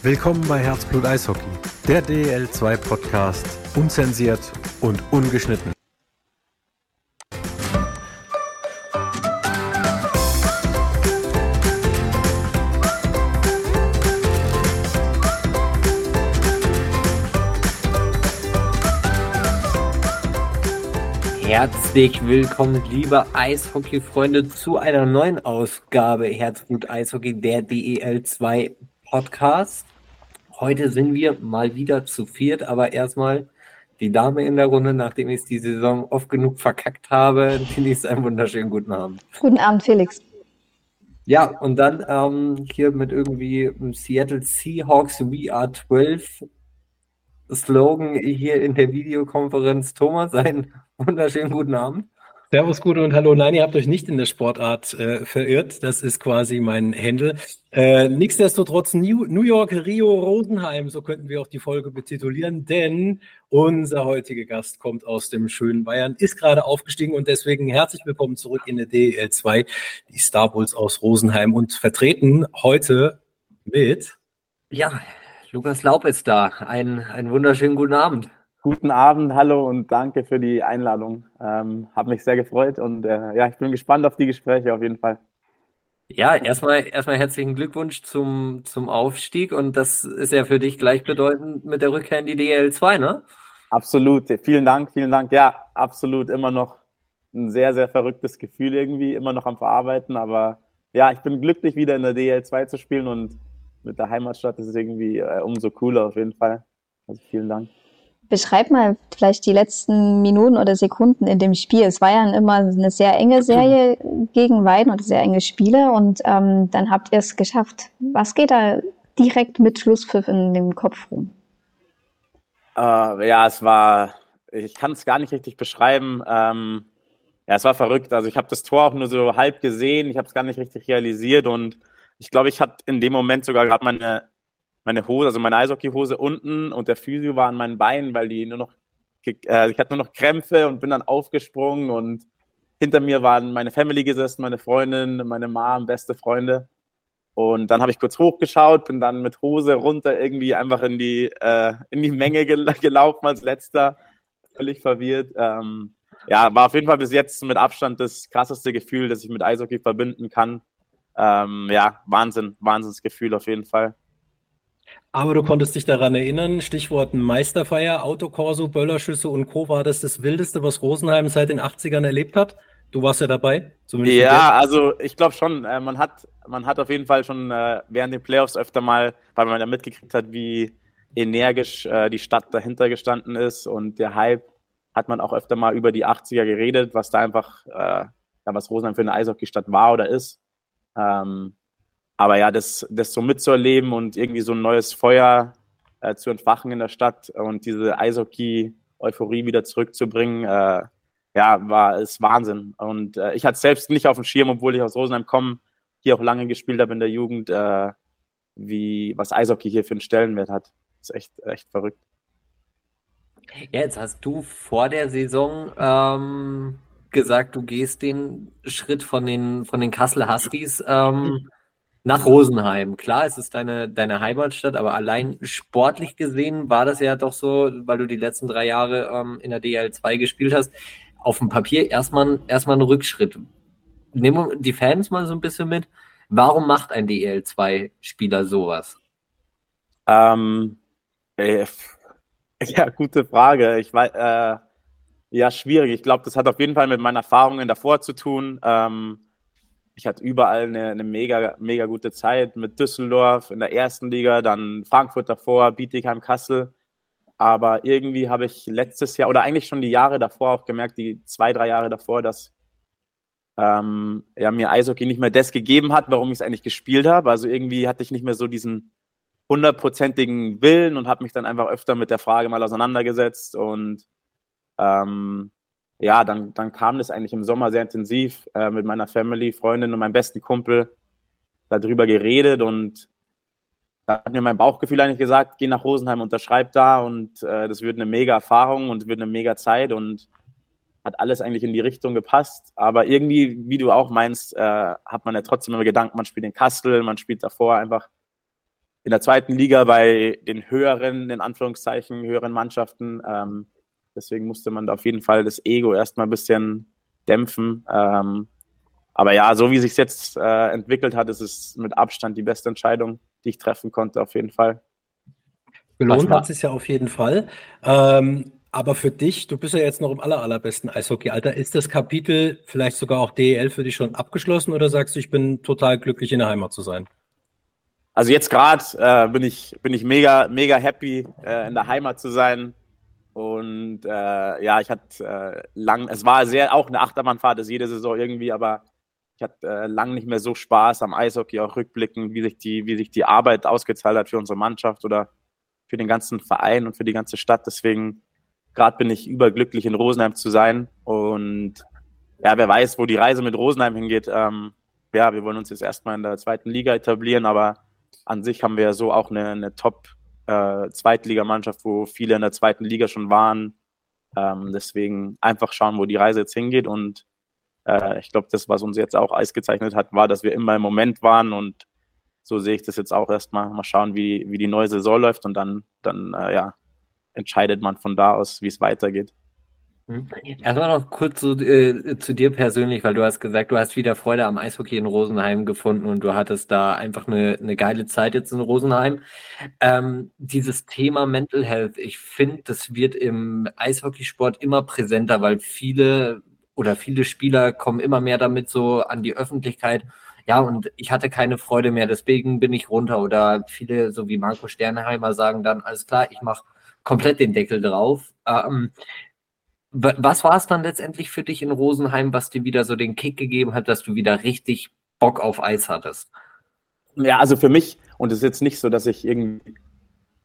Willkommen bei Herzblut Eishockey, der DL2 Podcast, unzensiert und ungeschnitten. Herzlich willkommen, liebe Eishockey-Freunde, zu einer neuen Ausgabe Herzblut Eishockey, der DEL2 Podcast. Heute sind wir mal wieder zu viert, aber erstmal die Dame in der Runde, nachdem ich die Saison oft genug verkackt habe, genießt einen wunderschönen guten Abend. Guten Abend, Felix. Ja, und dann ähm, hier mit irgendwie Seattle Seahawks We Are 12 Slogan hier in der Videokonferenz. Thomas, einen wunderschönen guten Abend. Servus, Gute und Hallo. Nein, ihr habt euch nicht in der Sportart äh, verirrt. Das ist quasi mein Händel. Äh, nichtsdestotrotz New, New York, Rio, Rosenheim, so könnten wir auch die Folge betitulieren, denn unser heutiger Gast kommt aus dem schönen Bayern, ist gerade aufgestiegen und deswegen herzlich willkommen zurück in der DEL 2, die Star Bulls aus Rosenheim und vertreten heute mit. Ja, Lukas Laub ist da. Ein, einen wunderschönen guten Abend. Guten Abend, hallo und danke für die Einladung. Ähm, Habe mich sehr gefreut und äh, ja, ich bin gespannt auf die Gespräche auf jeden Fall. Ja, erstmal, erstmal herzlichen Glückwunsch zum, zum Aufstieg und das ist ja für dich gleichbedeutend mit der Rückkehr in die DL2, ne? Absolut, vielen Dank, vielen Dank. Ja, absolut, immer noch ein sehr, sehr verrücktes Gefühl irgendwie, immer noch am Verarbeiten, aber ja, ich bin glücklich, wieder in der DL2 zu spielen und mit der Heimatstadt ist es irgendwie äh, umso cooler auf jeden Fall. Also vielen Dank. Beschreib mal vielleicht die letzten Minuten oder Sekunden in dem Spiel. Es war ja immer eine sehr enge Serie gegen Weiden und sehr enge Spiele und ähm, dann habt ihr es geschafft. Was geht da direkt mit Schlusspfiff in dem Kopf rum? Äh, ja, es war, ich kann es gar nicht richtig beschreiben. Ähm, ja, es war verrückt. Also ich habe das Tor auch nur so halb gesehen, ich habe es gar nicht richtig realisiert und ich glaube, ich hatte in dem Moment sogar gerade meine meine Hose, also meine Eishockeyhose unten und der Physio war an meinen Beinen, weil die nur noch, äh, ich hatte nur noch Krämpfe und bin dann aufgesprungen und hinter mir waren meine Family gesessen, meine Freundin, meine Mom, beste Freunde. Und dann habe ich kurz hochgeschaut, bin dann mit Hose runter irgendwie einfach in die, äh, in die Menge gel gelaufen als letzter, völlig verwirrt. Ähm, ja, war auf jeden Fall bis jetzt mit Abstand das krasseste Gefühl, das ich mit Eishockey verbinden kann. Ähm, ja, Wahnsinn, Wahnsinnsgefühl auf jeden Fall. Aber du konntest dich daran erinnern, Stichwort Meisterfeier, Autokorso, Böllerschüsse und Co. war das das Wildeste, was Rosenheim seit den 80ern erlebt hat? Du warst ja dabei. ja, also ich glaube schon, äh, man, hat, man hat auf jeden Fall schon äh, während den Playoffs öfter mal, weil man ja mitgekriegt hat, wie energisch äh, die Stadt dahinter gestanden ist und der Hype, hat man auch öfter mal über die 80er geredet, was da einfach, äh, ja, was Rosenheim für eine Eishockeystadt war oder ist. Ähm, aber ja, das, das so mitzuerleben und irgendwie so ein neues Feuer äh, zu entfachen in der Stadt und diese Eishockey-Euphorie wieder zurückzubringen, äh, ja, war ist Wahnsinn. Und äh, ich hatte selbst nicht auf dem Schirm, obwohl ich aus Rosenheim komme, hier auch lange gespielt habe in der Jugend, äh, wie was Eishockey hier für einen Stellenwert hat. Das ist echt, echt verrückt. Ja, jetzt hast du vor der Saison ähm, gesagt, du gehst den Schritt von den, von den Kassel Huskies ähm, nach Rosenheim. Klar, es ist deine, deine Heimatstadt, aber allein sportlich gesehen war das ja doch so, weil du die letzten drei Jahre ähm, in der DL2 gespielt hast, auf dem Papier erstmal, erstmal ein Rückschritt. Nehmen wir die Fans mal so ein bisschen mit. Warum macht ein DL2-Spieler sowas? Ähm, äh, ja, gute Frage. Ich weiß, äh, ja, schwierig. Ich glaube, das hat auf jeden Fall mit meinen Erfahrungen davor zu tun. Ähm, ich hatte überall eine, eine, mega, mega gute Zeit mit Düsseldorf in der ersten Liga, dann Frankfurt davor, Bietigheim, Kassel. Aber irgendwie habe ich letztes Jahr oder eigentlich schon die Jahre davor auch gemerkt, die zwei, drei Jahre davor, dass ähm, ja, mir Eishockey nicht mehr das gegeben hat, warum ich es eigentlich gespielt habe. Also irgendwie hatte ich nicht mehr so diesen hundertprozentigen Willen und habe mich dann einfach öfter mit der Frage mal auseinandergesetzt und ähm, ja, dann, dann kam das eigentlich im Sommer sehr intensiv äh, mit meiner Family, Freundin und meinem besten Kumpel darüber geredet und da hat mir mein Bauchgefühl eigentlich gesagt, geh nach Rosenheim, unterschreib da und äh, das wird eine mega Erfahrung und wird eine mega Zeit und hat alles eigentlich in die Richtung gepasst. Aber irgendwie, wie du auch meinst, äh, hat man ja trotzdem immer Gedanken, man spielt in Kastel, man spielt davor einfach in der zweiten Liga bei den höheren, in Anführungszeichen, höheren Mannschaften. Ähm, deswegen musste man da auf jeden Fall das Ego erstmal ein bisschen dämpfen. Ähm, aber ja, so wie sich jetzt äh, entwickelt hat, ist es mit Abstand die beste Entscheidung, die ich treffen konnte, auf jeden Fall. Belohnt hat es ja auf jeden Fall. Ähm, aber für dich, du bist ja jetzt noch im aller, allerbesten Eishockey-Alter, ist das Kapitel vielleicht sogar auch DEL für dich schon abgeschlossen oder sagst du, ich bin total glücklich in der Heimat zu sein? Also jetzt gerade äh, bin ich bin ich mega mega happy äh, in der Heimat zu sein und äh, ja ich hatte äh, lang es war sehr auch eine Achterbahnfahrt ist jede Saison irgendwie aber ich hatte äh, lang nicht mehr so Spaß am Eishockey auch rückblickend wie sich die wie sich die Arbeit ausgezahlt hat für unsere Mannschaft oder für den ganzen Verein und für die ganze Stadt. Deswegen gerade bin ich überglücklich in Rosenheim zu sein. Und ja wer weiß wo die Reise mit Rosenheim hingeht. Ähm, ja wir wollen uns jetzt erstmal in der zweiten Liga etablieren aber an sich haben wir ja so auch eine, eine Top-Zweitligamannschaft, äh, wo viele in der zweiten Liga schon waren. Ähm, deswegen einfach schauen, wo die Reise jetzt hingeht. Und äh, ich glaube, das, was uns jetzt auch ausgezeichnet hat, war, dass wir immer im Moment waren. Und so sehe ich das jetzt auch erstmal. Mal schauen, wie, wie die neue Saison läuft. Und dann, dann äh, ja, entscheidet man von da aus, wie es weitergeht. Mhm. Erstmal noch kurz zu, äh, zu, dir persönlich, weil du hast gesagt, du hast wieder Freude am Eishockey in Rosenheim gefunden und du hattest da einfach eine, eine geile Zeit jetzt in Rosenheim. Ähm, dieses Thema Mental Health, ich finde, das wird im Eishockeysport immer präsenter, weil viele oder viele Spieler kommen immer mehr damit so an die Öffentlichkeit. Ja, und ich hatte keine Freude mehr, deswegen bin ich runter. Oder viele, so wie Marco Sterneheimer, sagen dann, alles klar, ich mache komplett den Deckel drauf. Ähm, was war es dann letztendlich für dich in Rosenheim, was dir wieder so den Kick gegeben hat, dass du wieder richtig Bock auf Eis hattest? Ja, also für mich, und es ist jetzt nicht so, dass ich irgendwie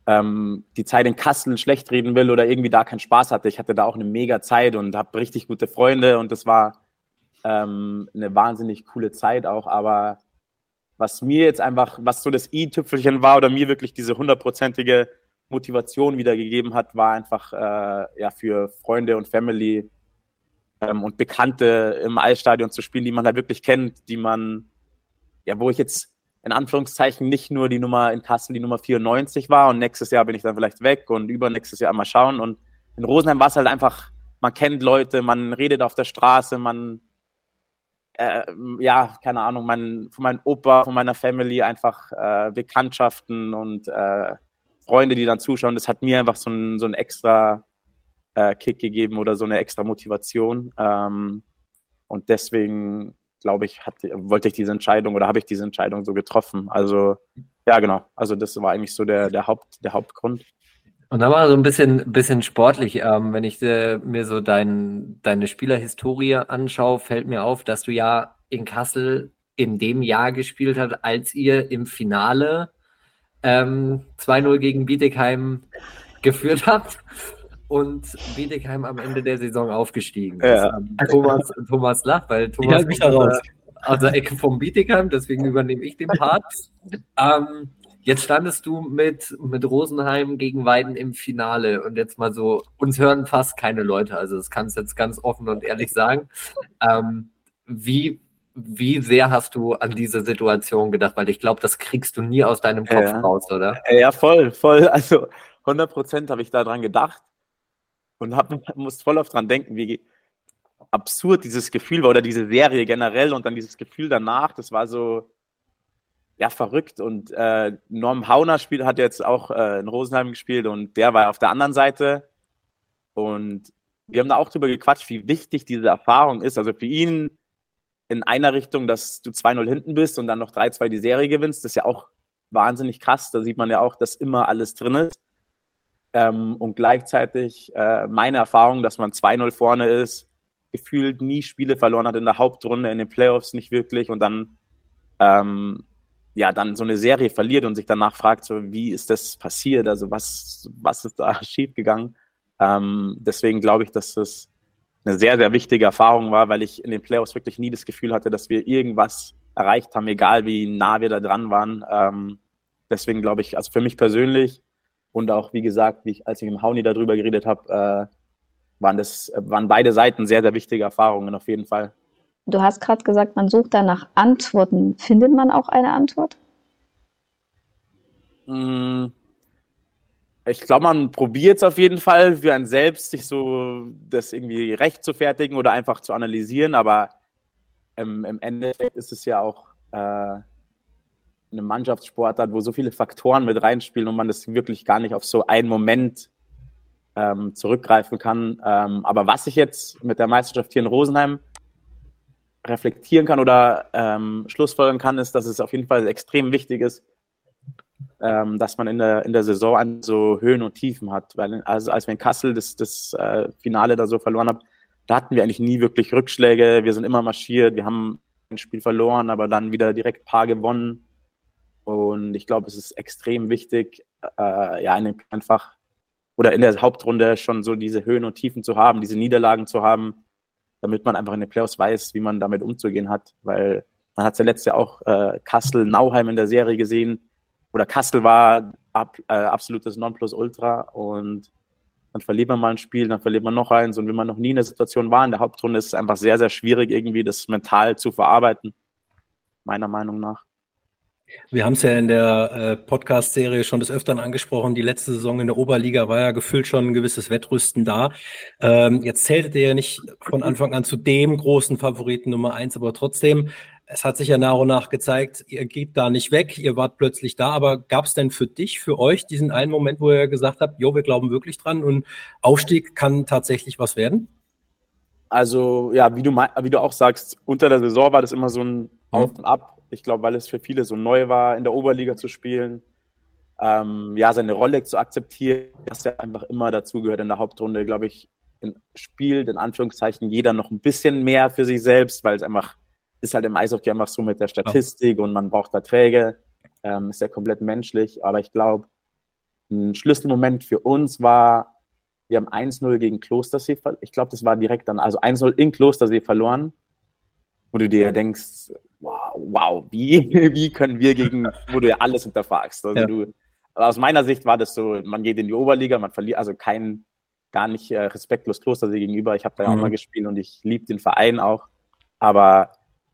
ähm, die Zeit in Kassel schlecht reden will oder irgendwie da keinen Spaß hatte. Ich hatte da auch eine mega Zeit und habe richtig gute Freunde und das war ähm, eine wahnsinnig coole Zeit auch. Aber was mir jetzt einfach, was so das i-Tüpfelchen war oder mir wirklich diese hundertprozentige Motivation wiedergegeben hat, war einfach äh, ja für Freunde und Family ähm, und Bekannte im Eisstadion zu spielen, die man da wirklich kennt, die man, ja, wo ich jetzt in Anführungszeichen nicht nur die Nummer in Kassel die Nummer 94 war und nächstes Jahr bin ich dann vielleicht weg und übernächstes Jahr mal schauen. Und in Rosenheim war es halt einfach, man kennt Leute, man redet auf der Straße, man äh, ja, keine Ahnung, mein, von meinem Opa, von meiner Family einfach äh, Bekanntschaften und äh, Freunde, die dann zuschauen, das hat mir einfach so einen so extra äh, Kick gegeben oder so eine extra Motivation. Ähm, und deswegen, glaube ich, hat, wollte ich diese Entscheidung oder habe ich diese Entscheidung so getroffen. Also, ja, genau. Also, das war eigentlich so der, der, Haupt, der Hauptgrund. Und dann mal so ein bisschen, bisschen sportlich. Ähm, wenn ich äh, mir so dein, deine Spielerhistorie anschaue, fällt mir auf, dass du ja in Kassel in dem Jahr gespielt hast, als ihr im Finale ähm, 2-0 gegen Bietigheim geführt habt und Bietigheim am Ende der Saison aufgestiegen ist. Ja. Ähm, Thomas, Thomas lacht, weil Thomas mich da raus. aus der Ecke vom Bietigheim, deswegen übernehme ich den Part. ähm, jetzt standest du mit, mit Rosenheim gegen Weiden im Finale und jetzt mal so, uns hören fast keine Leute, also das kannst du jetzt ganz offen und ehrlich sagen. Ähm, wie, wie sehr hast du an diese Situation gedacht? Weil ich glaube, das kriegst du nie aus deinem Kopf ja. raus, oder? Ja, voll, voll. Also 100 Prozent habe ich daran gedacht und hab, muss voll oft dran denken, wie absurd dieses Gefühl war oder diese Serie generell und dann dieses Gefühl danach. Das war so, ja, verrückt. Und äh, Norm Hauner spielt, hat jetzt auch äh, in Rosenheim gespielt und der war auf der anderen Seite. Und wir haben da auch drüber gequatscht, wie wichtig diese Erfahrung ist. Also für ihn in einer Richtung, dass du 2-0 hinten bist und dann noch 3-2 die Serie gewinnst. Das ist ja auch wahnsinnig krass. Da sieht man ja auch, dass immer alles drin ist. Ähm, und gleichzeitig äh, meine Erfahrung, dass man 2-0 vorne ist, gefühlt nie Spiele verloren hat in der Hauptrunde, in den Playoffs nicht wirklich und dann ähm, ja dann so eine Serie verliert und sich danach fragt, so wie ist das passiert, also was, was ist da schiefgegangen. Ähm, deswegen glaube ich, dass das eine sehr, sehr wichtige Erfahrung war, weil ich in den Playoffs wirklich nie das Gefühl hatte, dass wir irgendwas erreicht haben, egal wie nah wir da dran waren. Ähm, deswegen glaube ich, also für mich persönlich und auch, wie gesagt, wie ich, als ich im Hauni darüber geredet habe, äh, waren, das, waren beide Seiten sehr, sehr wichtige Erfahrungen auf jeden Fall. Du hast gerade gesagt, man sucht da nach Antworten. Findet man auch eine Antwort? Mm, ich glaube, man probiert es auf jeden Fall für einen selbst, sich so das irgendwie recht zu fertigen oder einfach zu analysieren, aber im, im Endeffekt ist es ja auch äh, eine Mannschaftssportart, wo so viele Faktoren mit reinspielen und man das wirklich gar nicht auf so einen Moment ähm, zurückgreifen kann. Ähm, aber was ich jetzt mit der Meisterschaft hier in Rosenheim reflektieren kann oder ähm, schlussfolgern kann, ist, dass es auf jeden Fall extrem wichtig ist, ähm, dass man in der, in der Saison so Höhen und Tiefen hat. Weil also als wir in Kassel das, das äh, Finale da so verloren haben, da hatten wir eigentlich nie wirklich Rückschläge. Wir sind immer marschiert, wir haben ein Spiel verloren, aber dann wieder direkt ein paar gewonnen. Und ich glaube, es ist extrem wichtig, äh, ja, einfach oder in der Hauptrunde schon so diese Höhen und Tiefen zu haben, diese Niederlagen zu haben, damit man einfach in den Playoffs weiß, wie man damit umzugehen hat. Weil man hat ja letztes Jahr auch äh, Kassel, Nauheim in der Serie gesehen. Oder Kassel war ab, äh, absolutes Nonplusultra und dann verliert man mal ein Spiel, dann verliert man noch eins und wenn man noch nie in der Situation war in der Hauptrunde, ist es einfach sehr, sehr schwierig, irgendwie das mental zu verarbeiten, meiner Meinung nach. Wir haben es ja in der äh, Podcast-Serie schon des Öfteren angesprochen. Die letzte Saison in der Oberliga war ja gefühlt schon ein gewisses Wettrüsten da. Ähm, jetzt zähltet ihr ja nicht von Anfang an zu dem großen Favoriten Nummer eins, aber trotzdem, es hat sich ja nach und nach gezeigt, ihr geht da nicht weg, ihr wart plötzlich da. Aber gab es denn für dich, für euch diesen einen Moment, wo ihr gesagt habt, jo, wir glauben wirklich dran und Aufstieg kann tatsächlich was werden? Also ja, wie du, wie du auch sagst, unter der Saison war das immer so ein mhm. Auf und Ab ich glaube, weil es für viele so neu war, in der Oberliga zu spielen, ähm, ja, seine Rolle zu akzeptieren, dass er einfach immer dazugehört in der Hauptrunde, glaube ich, spielt in Anführungszeichen jeder noch ein bisschen mehr für sich selbst, weil es einfach ist halt im Eishockey einfach so mit der Statistik und man braucht Verträge, ähm, ist ja komplett menschlich, aber ich glaube, ein Schlüsselmoment für uns war, wir haben 1-0 gegen Klostersee, ich glaube, das war direkt dann, also 1-0 in Klostersee verloren, wo du dir denkst, wow, wow, wie, wie können wir gegen, wo du ja alles hinterfragst. Also ja. du, aus meiner Sicht war das so, man geht in die Oberliga, man verliert, also kein, gar nicht äh, respektlos Klostersee gegenüber. Ich habe da ja mhm. auch mal gespielt und ich liebe den Verein auch. Aber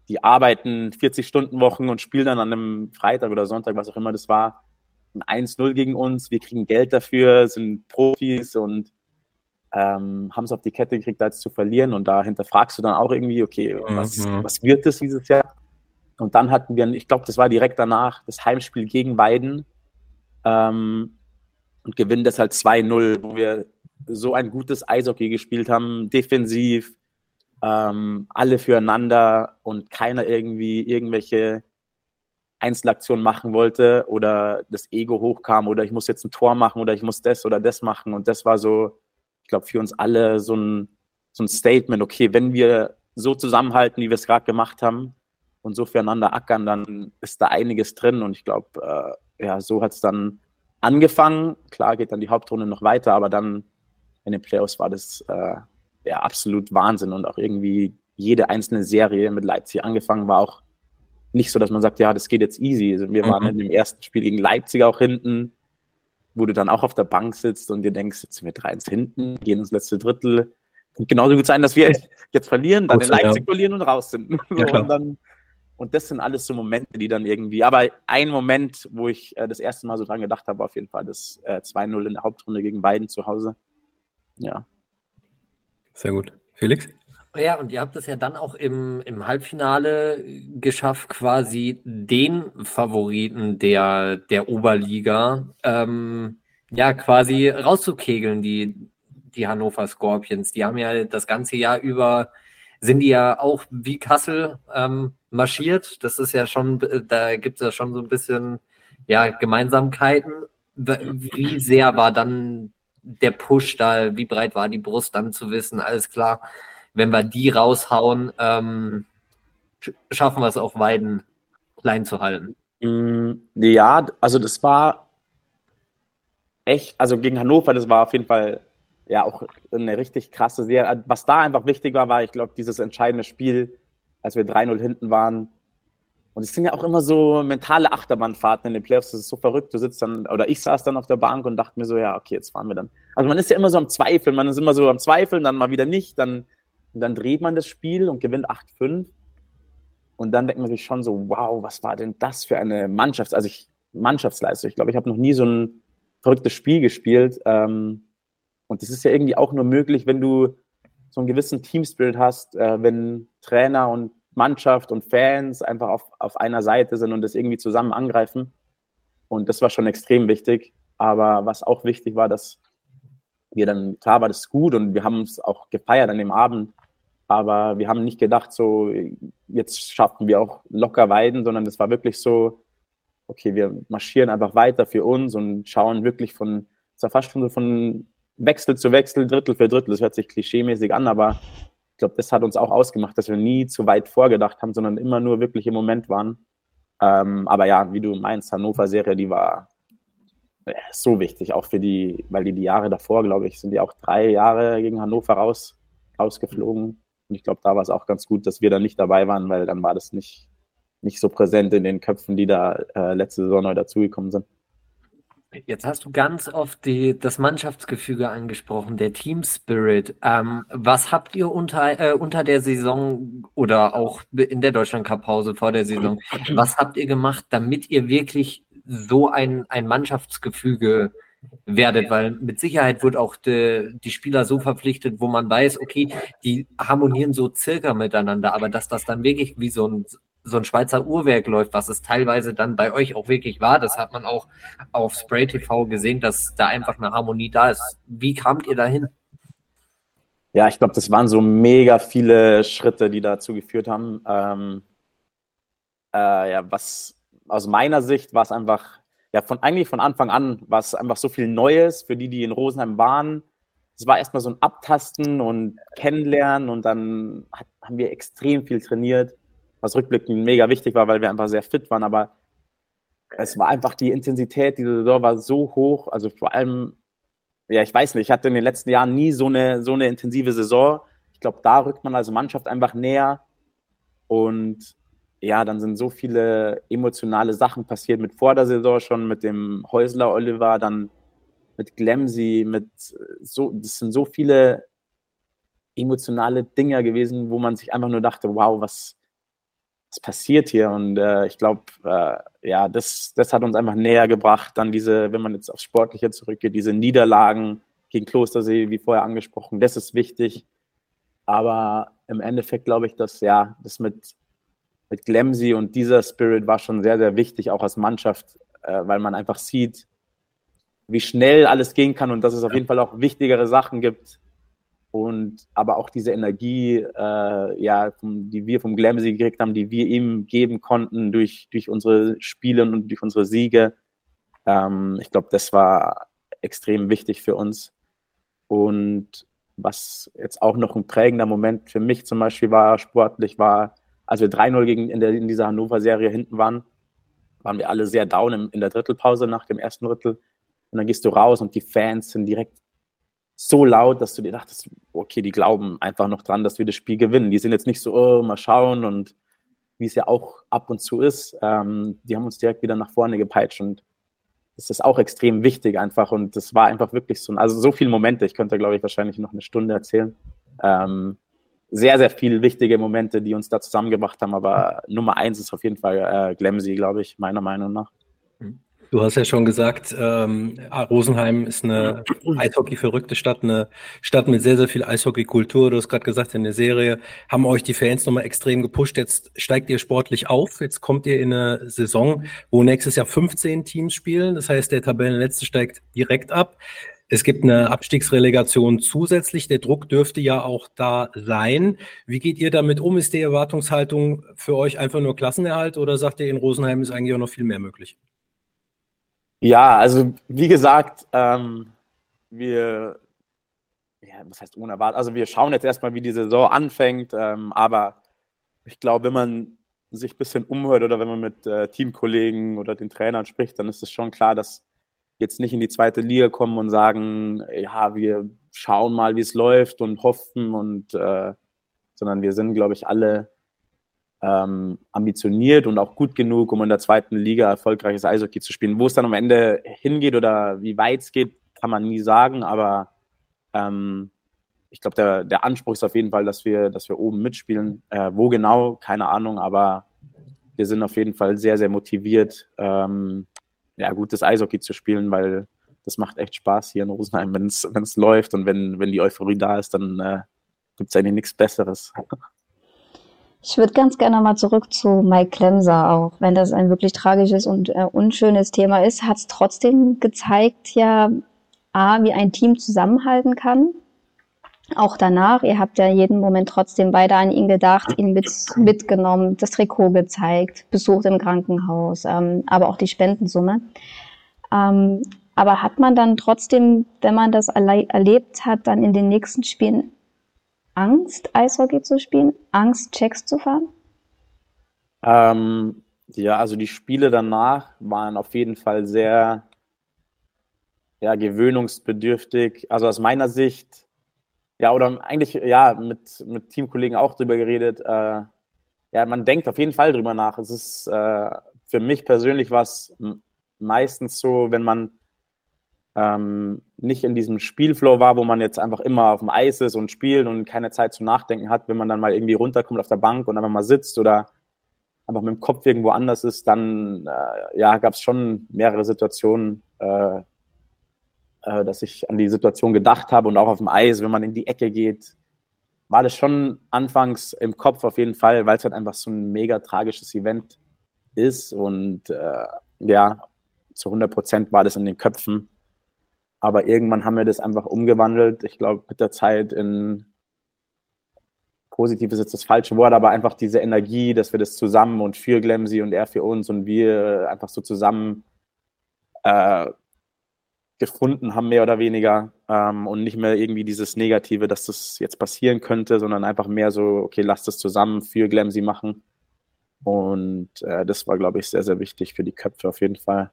die arbeiten 40 Stunden Wochen und spielen dann an einem Freitag oder Sonntag, was auch immer das war, ein 1-0 gegen uns. Wir kriegen Geld dafür, sind Profis und ähm, haben es auf die Kette gekriegt, als zu verlieren. Und da hinterfragst du dann auch irgendwie, okay, was, mhm. was wird das dieses Jahr? Und dann hatten wir, ich glaube, das war direkt danach, das Heimspiel gegen Weiden ähm, und gewinnen das halt 2-0, wo wir so ein gutes Eishockey gespielt haben, defensiv, ähm, alle füreinander und keiner irgendwie irgendwelche Einzelaktionen machen wollte oder das Ego hochkam oder ich muss jetzt ein Tor machen oder ich muss das oder das machen. Und das war so, ich glaube, für uns alle so ein, so ein Statement, okay, wenn wir so zusammenhalten, wie wir es gerade gemacht haben, und so füreinander ackern, dann ist da einiges drin. Und ich glaube, äh, ja, so hat es dann angefangen. Klar geht dann die Hauptrunde noch weiter, aber dann in den Playoffs war das äh, ja absolut Wahnsinn und auch irgendwie jede einzelne Serie mit Leipzig angefangen war auch nicht so, dass man sagt, ja, das geht jetzt easy. Also wir mhm. waren in dem ersten Spiel gegen Leipzig auch hinten, wo du dann auch auf der Bank sitzt und dir denkst, jetzt sind wir 3-1 hinten, gehen ins letzte Drittel. Und genauso gut sein, dass wir jetzt verlieren, dann in Leipzig verlieren und raus sind. Ja, und dann und das sind alles so Momente, die dann irgendwie, aber ein Moment, wo ich äh, das erste Mal so dran gedacht habe, auf jeden Fall das äh, 2-0 in der Hauptrunde gegen beiden zu Hause. Ja. Sehr gut. Felix? Ja, und ihr habt es ja dann auch im, im Halbfinale geschafft, quasi den Favoriten der, der Oberliga ähm, ja quasi rauszukegeln, die, die Hannover Scorpions. Die haben ja das ganze Jahr über sind die ja auch wie Kassel ähm, marschiert. Das ist ja schon, da gibt es ja schon so ein bisschen ja, Gemeinsamkeiten. Wie sehr war dann der Push da, wie breit war die Brust dann zu wissen, alles klar, wenn wir die raushauen, ähm, schaffen wir es auch Weiden klein zu halten. Mm, ja, also das war echt, also gegen Hannover, das war auf jeden Fall ja auch eine richtig krasse Serie. Was da einfach wichtig war, war, ich glaube, dieses entscheidende Spiel, als wir 3-0 hinten waren. Und es sind ja auch immer so mentale Achterbahnfahrten in den Playoffs. Das ist so verrückt. Du sitzt dann, oder ich saß dann auf der Bank und dachte mir so, ja, okay, jetzt fahren wir dann. Also man ist ja immer so am Zweifeln. Man ist immer so am Zweifeln, dann mal wieder nicht. Dann, dann dreht man das Spiel und gewinnt 8-5. Und dann denkt man sich schon so, wow, was war denn das für eine Mannschaft? Also ich Mannschaftsleistung. Ich glaube, ich habe noch nie so ein verrücktes Spiel gespielt. Ähm, und das ist ja irgendwie auch nur möglich, wenn du so einen gewissen Teamspirit hast, äh, wenn Trainer und Mannschaft und Fans einfach auf, auf einer Seite sind und das irgendwie zusammen angreifen. Und das war schon extrem wichtig. Aber was auch wichtig war, dass wir dann, klar war das gut und wir haben es auch gefeiert an dem Abend, aber wir haben nicht gedacht, so, jetzt schaffen wir auch locker Weiden, sondern es war wirklich so, okay, wir marschieren einfach weiter für uns und schauen wirklich von, fast schon so von Wechsel zu Wechsel, Drittel für Drittel. Das hört sich klischeemäßig an, aber glaube, das hat uns auch ausgemacht, dass wir nie zu weit vorgedacht haben, sondern immer nur wirklich im Moment waren. Ähm, aber ja, wie du meinst, Hannover-Serie, die war äh, so wichtig, auch für die, weil die die Jahre davor, glaube ich, sind die auch drei Jahre gegen Hannover raus, rausgeflogen. Und ich glaube, da war es auch ganz gut, dass wir da nicht dabei waren, weil dann war das nicht, nicht so präsent in den Köpfen, die da äh, letzte Saison neu dazugekommen sind. Jetzt hast du ganz oft die, das Mannschaftsgefüge angesprochen, der Team Spirit. Ähm, was habt ihr unter, äh, unter der Saison oder auch in der Deutschland Cup Pause vor der Saison, was habt ihr gemacht, damit ihr wirklich so ein, ein Mannschaftsgefüge werdet? Weil mit Sicherheit wird auch die, die Spieler so verpflichtet, wo man weiß, okay, die harmonieren so circa miteinander, aber dass das dann wirklich wie so ein so ein Schweizer Uhrwerk läuft, was es teilweise dann bei euch auch wirklich war. Das hat man auch auf Spray TV gesehen, dass da einfach eine Harmonie da ist. Wie kamt ihr dahin? Ja, ich glaube, das waren so mega viele Schritte, die dazu geführt haben. Ähm, äh, ja, was aus meiner Sicht war es einfach, ja, von eigentlich von Anfang an war es einfach so viel Neues für die, die in Rosenheim waren. Es war erstmal so ein Abtasten und Kennenlernen und dann hat, haben wir extrem viel trainiert was rückblickend mega wichtig war, weil wir einfach sehr fit waren. Aber es war einfach die Intensität, diese Saison war so hoch. Also vor allem, ja, ich weiß nicht, ich hatte in den letzten Jahren nie so eine, so eine intensive Saison. Ich glaube, da rückt man als Mannschaft einfach näher. Und ja, dann sind so viele emotionale Sachen passiert mit vor der Saison schon, mit dem Häusler Oliver, dann mit Glemsi, mit so, das sind so viele emotionale Dinge gewesen, wo man sich einfach nur dachte, wow, was, was passiert hier? Und äh, ich glaube, äh, ja, das, das hat uns einfach näher gebracht. Dann diese, wenn man jetzt aufs Sportliche zurückgeht, diese Niederlagen gegen Klostersee, wie vorher angesprochen, das ist wichtig. Aber im Endeffekt glaube ich, dass ja, das mit, mit Glemsi und dieser Spirit war schon sehr, sehr wichtig, auch als Mannschaft, äh, weil man einfach sieht, wie schnell alles gehen kann und dass es auf jeden Fall auch wichtigere Sachen gibt, und aber auch diese Energie, äh, ja, die wir vom Glamsy gekriegt haben, die wir ihm geben konnten durch, durch unsere Spiele und durch unsere Siege. Ähm, ich glaube, das war extrem wichtig für uns. Und was jetzt auch noch ein prägender Moment für mich zum Beispiel war, sportlich war, als wir 3-0 gegen in, der, in dieser Hannover-Serie hinten waren, waren wir alle sehr down in, in der Drittelpause nach dem ersten Drittel. Und dann gehst du raus und die Fans sind direkt so laut, dass du dir dachtest, okay, die glauben einfach noch dran, dass wir das Spiel gewinnen. Die sind jetzt nicht so, oh, mal schauen und wie es ja auch ab und zu ist. Ähm, die haben uns direkt wieder nach vorne gepeitscht und das ist auch extrem wichtig einfach und das war einfach wirklich so, also so viele Momente, ich könnte, glaube ich, wahrscheinlich noch eine Stunde erzählen. Ähm, sehr, sehr viele wichtige Momente, die uns da zusammengebracht haben, aber Nummer eins ist auf jeden Fall äh, Glemsy, glaube ich, meiner Meinung nach. Du hast ja schon gesagt, ähm, Rosenheim ist eine Eishockey-verrückte Stadt, eine Stadt mit sehr, sehr viel Eishockey-Kultur. Du hast gerade gesagt, in der Serie haben euch die Fans nochmal extrem gepusht. Jetzt steigt ihr sportlich auf. Jetzt kommt ihr in eine Saison, wo nächstes Jahr 15 Teams spielen. Das heißt, der Tabellenletzte steigt direkt ab. Es gibt eine Abstiegsrelegation zusätzlich. Der Druck dürfte ja auch da sein. Wie geht ihr damit um? Ist die Erwartungshaltung für euch einfach nur Klassenerhalt oder sagt ihr, in Rosenheim ist eigentlich auch noch viel mehr möglich? Ja, also wie gesagt, ähm, wir, ja, was heißt unerwartet? Also wir schauen jetzt erstmal, wie die Saison anfängt, ähm, aber ich glaube, wenn man sich ein bisschen umhört oder wenn man mit äh, Teamkollegen oder den Trainern spricht, dann ist es schon klar, dass jetzt nicht in die zweite Liga kommen und sagen, ja, wir schauen mal, wie es läuft und hoffen und äh, sondern wir sind, glaube ich, alle ähm, ambitioniert und auch gut genug, um in der zweiten Liga erfolgreiches Eishockey zu spielen. Wo es dann am Ende hingeht oder wie weit es geht, kann man nie sagen, aber ähm, ich glaube, der, der Anspruch ist auf jeden Fall, dass wir, dass wir oben mitspielen. Äh, wo genau, keine Ahnung, aber wir sind auf jeden Fall sehr, sehr motiviert, ähm, ja, gutes Eishockey zu spielen, weil das macht echt Spaß hier in Rosenheim, wenn es läuft und wenn, wenn die Euphorie da ist, dann äh, gibt es eigentlich nichts Besseres. Ich würde ganz gerne mal zurück zu Mike Klemser auch. Wenn das ein wirklich tragisches und äh, unschönes Thema ist, hat es trotzdem gezeigt, ja, A, wie ein Team zusammenhalten kann. Auch danach, ihr habt ja jeden Moment trotzdem weiter an ihn gedacht, ihn mit, mitgenommen, das Trikot gezeigt, besucht im Krankenhaus, ähm, aber auch die Spendensumme. Ähm, aber hat man dann trotzdem, wenn man das erlebt hat, dann in den nächsten Spielen Angst, Eishockey zu spielen? Angst, Checks zu fahren? Ähm, ja, also die Spiele danach waren auf jeden Fall sehr ja, gewöhnungsbedürftig. Also aus meiner Sicht, ja, oder eigentlich, ja, mit, mit Teamkollegen auch drüber geredet. Äh, ja, man denkt auf jeden Fall drüber nach. Es ist äh, für mich persönlich was meistens so, wenn man ähm, nicht in diesem Spielflow war, wo man jetzt einfach immer auf dem Eis ist und spielt und keine Zeit zum Nachdenken hat, wenn man dann mal irgendwie runterkommt auf der Bank und einfach mal sitzt oder einfach mit dem Kopf irgendwo anders ist, dann äh, ja, gab es schon mehrere Situationen, äh, äh, dass ich an die Situation gedacht habe und auch auf dem Eis, wenn man in die Ecke geht, war das schon anfangs im Kopf auf jeden Fall, weil es halt einfach so ein mega tragisches Event ist und äh, ja, zu 100 Prozent war das in den Köpfen. Aber irgendwann haben wir das einfach umgewandelt. Ich glaube, mit der Zeit in positiv ist jetzt das falsche Wort, aber einfach diese Energie, dass wir das zusammen und für Glemsi und er für uns und wir einfach so zusammen äh, gefunden haben, mehr oder weniger. Ähm, und nicht mehr irgendwie dieses Negative, dass das jetzt passieren könnte, sondern einfach mehr so, okay, lasst das zusammen für Glemsi machen. Und äh, das war, glaube ich, sehr, sehr wichtig für die Köpfe auf jeden Fall.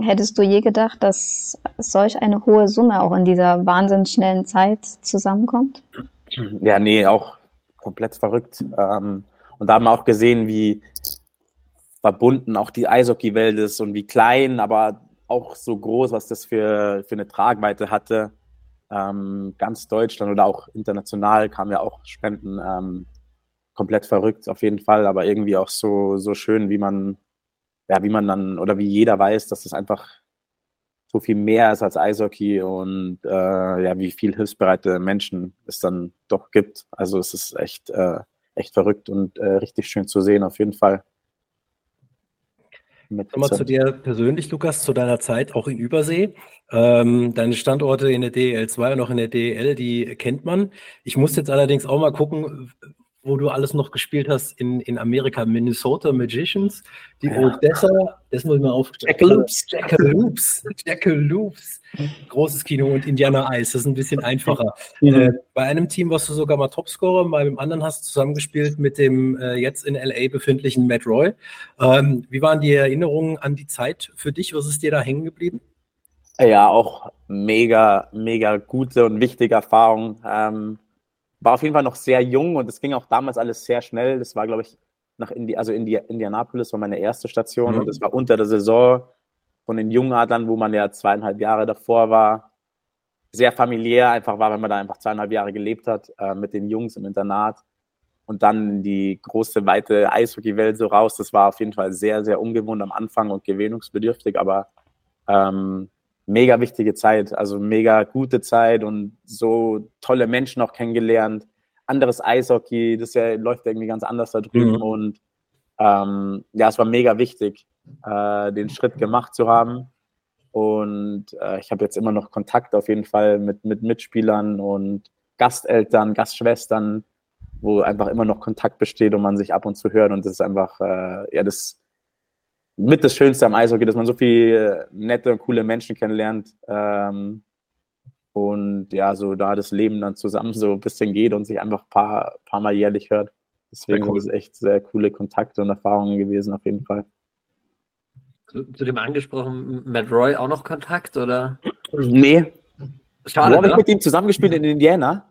Hättest du je gedacht, dass solch eine hohe Summe auch in dieser wahnsinnig schnellen Zeit zusammenkommt? Ja, nee, auch komplett verrückt. Ähm, und da haben wir auch gesehen, wie verbunden auch die Eishockey-Welt ist und wie klein, aber auch so groß, was das für, für eine Tragweite hatte. Ähm, ganz Deutschland oder auch international kamen ja auch Spenden. Ähm, komplett verrückt auf jeden Fall, aber irgendwie auch so, so schön, wie man ja, wie man dann oder wie jeder weiß, dass es einfach so viel mehr ist als Eishockey und äh, ja, wie viel hilfsbereite Menschen es dann doch gibt. Also es ist echt, äh, echt verrückt und äh, richtig schön zu sehen, auf jeden Fall. Nochmal zu dir persönlich, Lukas, zu deiner Zeit auch in Übersee. Ähm, deine Standorte in der DL2 und auch in der DL, die kennt man. Ich muss jetzt allerdings auch mal gucken, wo du alles noch gespielt hast in, in Amerika, Minnesota Magicians, die ja. Odessa, das muss ich mal auf. Jackaloops. Jackaloops. Jackaloops. Großes Kino und Indiana Ice, das ist ein bisschen einfacher. Mhm. Äh, bei einem Team warst du sogar mal Topscorer, bei dem anderen hast du zusammengespielt mit dem äh, jetzt in LA befindlichen Matt Roy. Ähm, wie waren die Erinnerungen an die Zeit für dich? Was ist dir da hängen geblieben? Ja, auch mega, mega gute und wichtige Erfahrung. Ähm, war auf jeden Fall noch sehr jung und es ging auch damals alles sehr schnell. Das war, glaube ich, nach Indi also Indi Indianapolis war meine erste Station mhm. und das war unter der Saison von den Jungadlern, wo man ja zweieinhalb Jahre davor war. Sehr familiär einfach war, wenn man da einfach zweieinhalb Jahre gelebt hat äh, mit den Jungs im Internat und dann die große, weite Eishockeywelt so raus. Das war auf jeden Fall sehr, sehr ungewohnt am Anfang und gewöhnungsbedürftig, aber ähm, mega wichtige Zeit, also mega gute Zeit und so tolle Menschen auch kennengelernt. Anderes Eishockey, das ja, läuft irgendwie ganz anders da drüben mhm. und ähm, ja, es war mega wichtig, äh, den Schritt gemacht zu haben. Und äh, ich habe jetzt immer noch Kontakt auf jeden Fall mit, mit Mitspielern und Gasteltern, Gastschwestern, wo einfach immer noch Kontakt besteht und man sich ab und zu hört. Und das ist einfach, äh, ja, das mit das Schönste am Eishockey, dass man so viele nette und coole Menschen kennenlernt. Ähm, und ja, so da das Leben dann zusammen so ein bisschen geht und sich einfach ein paar, paar Mal jährlich hört. Deswegen cool. sind es echt sehr coole Kontakte und Erfahrungen gewesen, auf jeden Fall. Zu, zu dem angesprochen Matt Roy auch noch Kontakt, oder? Nee. Schade. Wo habe ich mit ihm zusammengespielt in Indiana?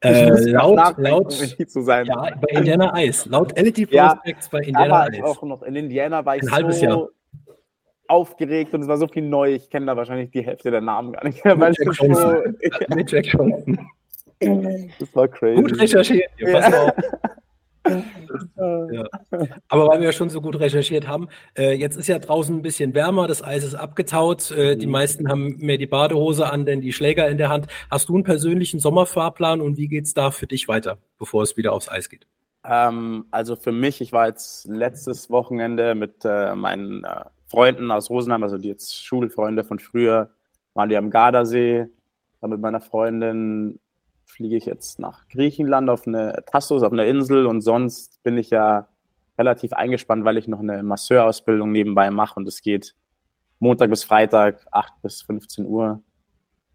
Äh, laut, laut, zu sein. Ja, bei Indiana Ice. Laut LT Prospects ja, bei Indiana Ice. Auch noch in Indiana war ich Ein halbes so Jahr. aufgeregt und es war so viel neu. Ich kenne da wahrscheinlich die Hälfte der Namen gar nicht. Mit Jack so, Mit Jack Johnson. Das war crazy. Gut recherchiert. Ja. ja. Aber weil wir ja schon so gut recherchiert haben, äh, jetzt ist ja draußen ein bisschen wärmer, das Eis ist abgetaut, äh, die mhm. meisten haben mehr die Badehose an, denn die Schläger in der Hand. Hast du einen persönlichen Sommerfahrplan und wie geht es da für dich weiter, bevor es wieder aufs Eis geht? Ähm, also für mich, ich war jetzt letztes Wochenende mit äh, meinen äh, Freunden aus Rosenheim, also die jetzt Schulfreunde von früher, waren die am Gardasee, dann mit meiner Freundin fliege ich jetzt nach Griechenland auf eine Tassos, auf eine Insel und sonst bin ich ja relativ eingespannt, weil ich noch eine Masseurausbildung nebenbei mache und es geht Montag bis Freitag, 8 bis 15 Uhr.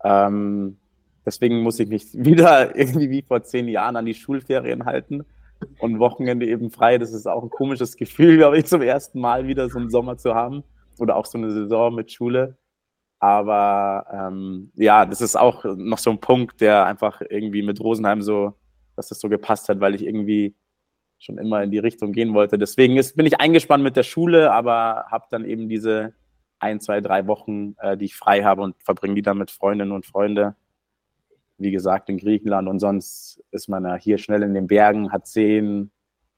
Ähm, deswegen muss ich mich wieder irgendwie wie vor zehn Jahren an die Schulferien halten und Wochenende eben frei. Das ist auch ein komisches Gefühl, glaube ich, zum ersten Mal wieder so einen Sommer zu haben oder auch so eine Saison mit Schule. Aber ähm, ja, das ist auch noch so ein Punkt, der einfach irgendwie mit Rosenheim so, dass das so gepasst hat, weil ich irgendwie schon immer in die Richtung gehen wollte. Deswegen ist, bin ich eingespannt mit der Schule, aber habe dann eben diese ein, zwei, drei Wochen, äh, die ich frei habe und verbringe die dann mit Freundinnen und Freunden. Wie gesagt, in Griechenland und sonst ist man ja hier schnell in den Bergen, hat Seen.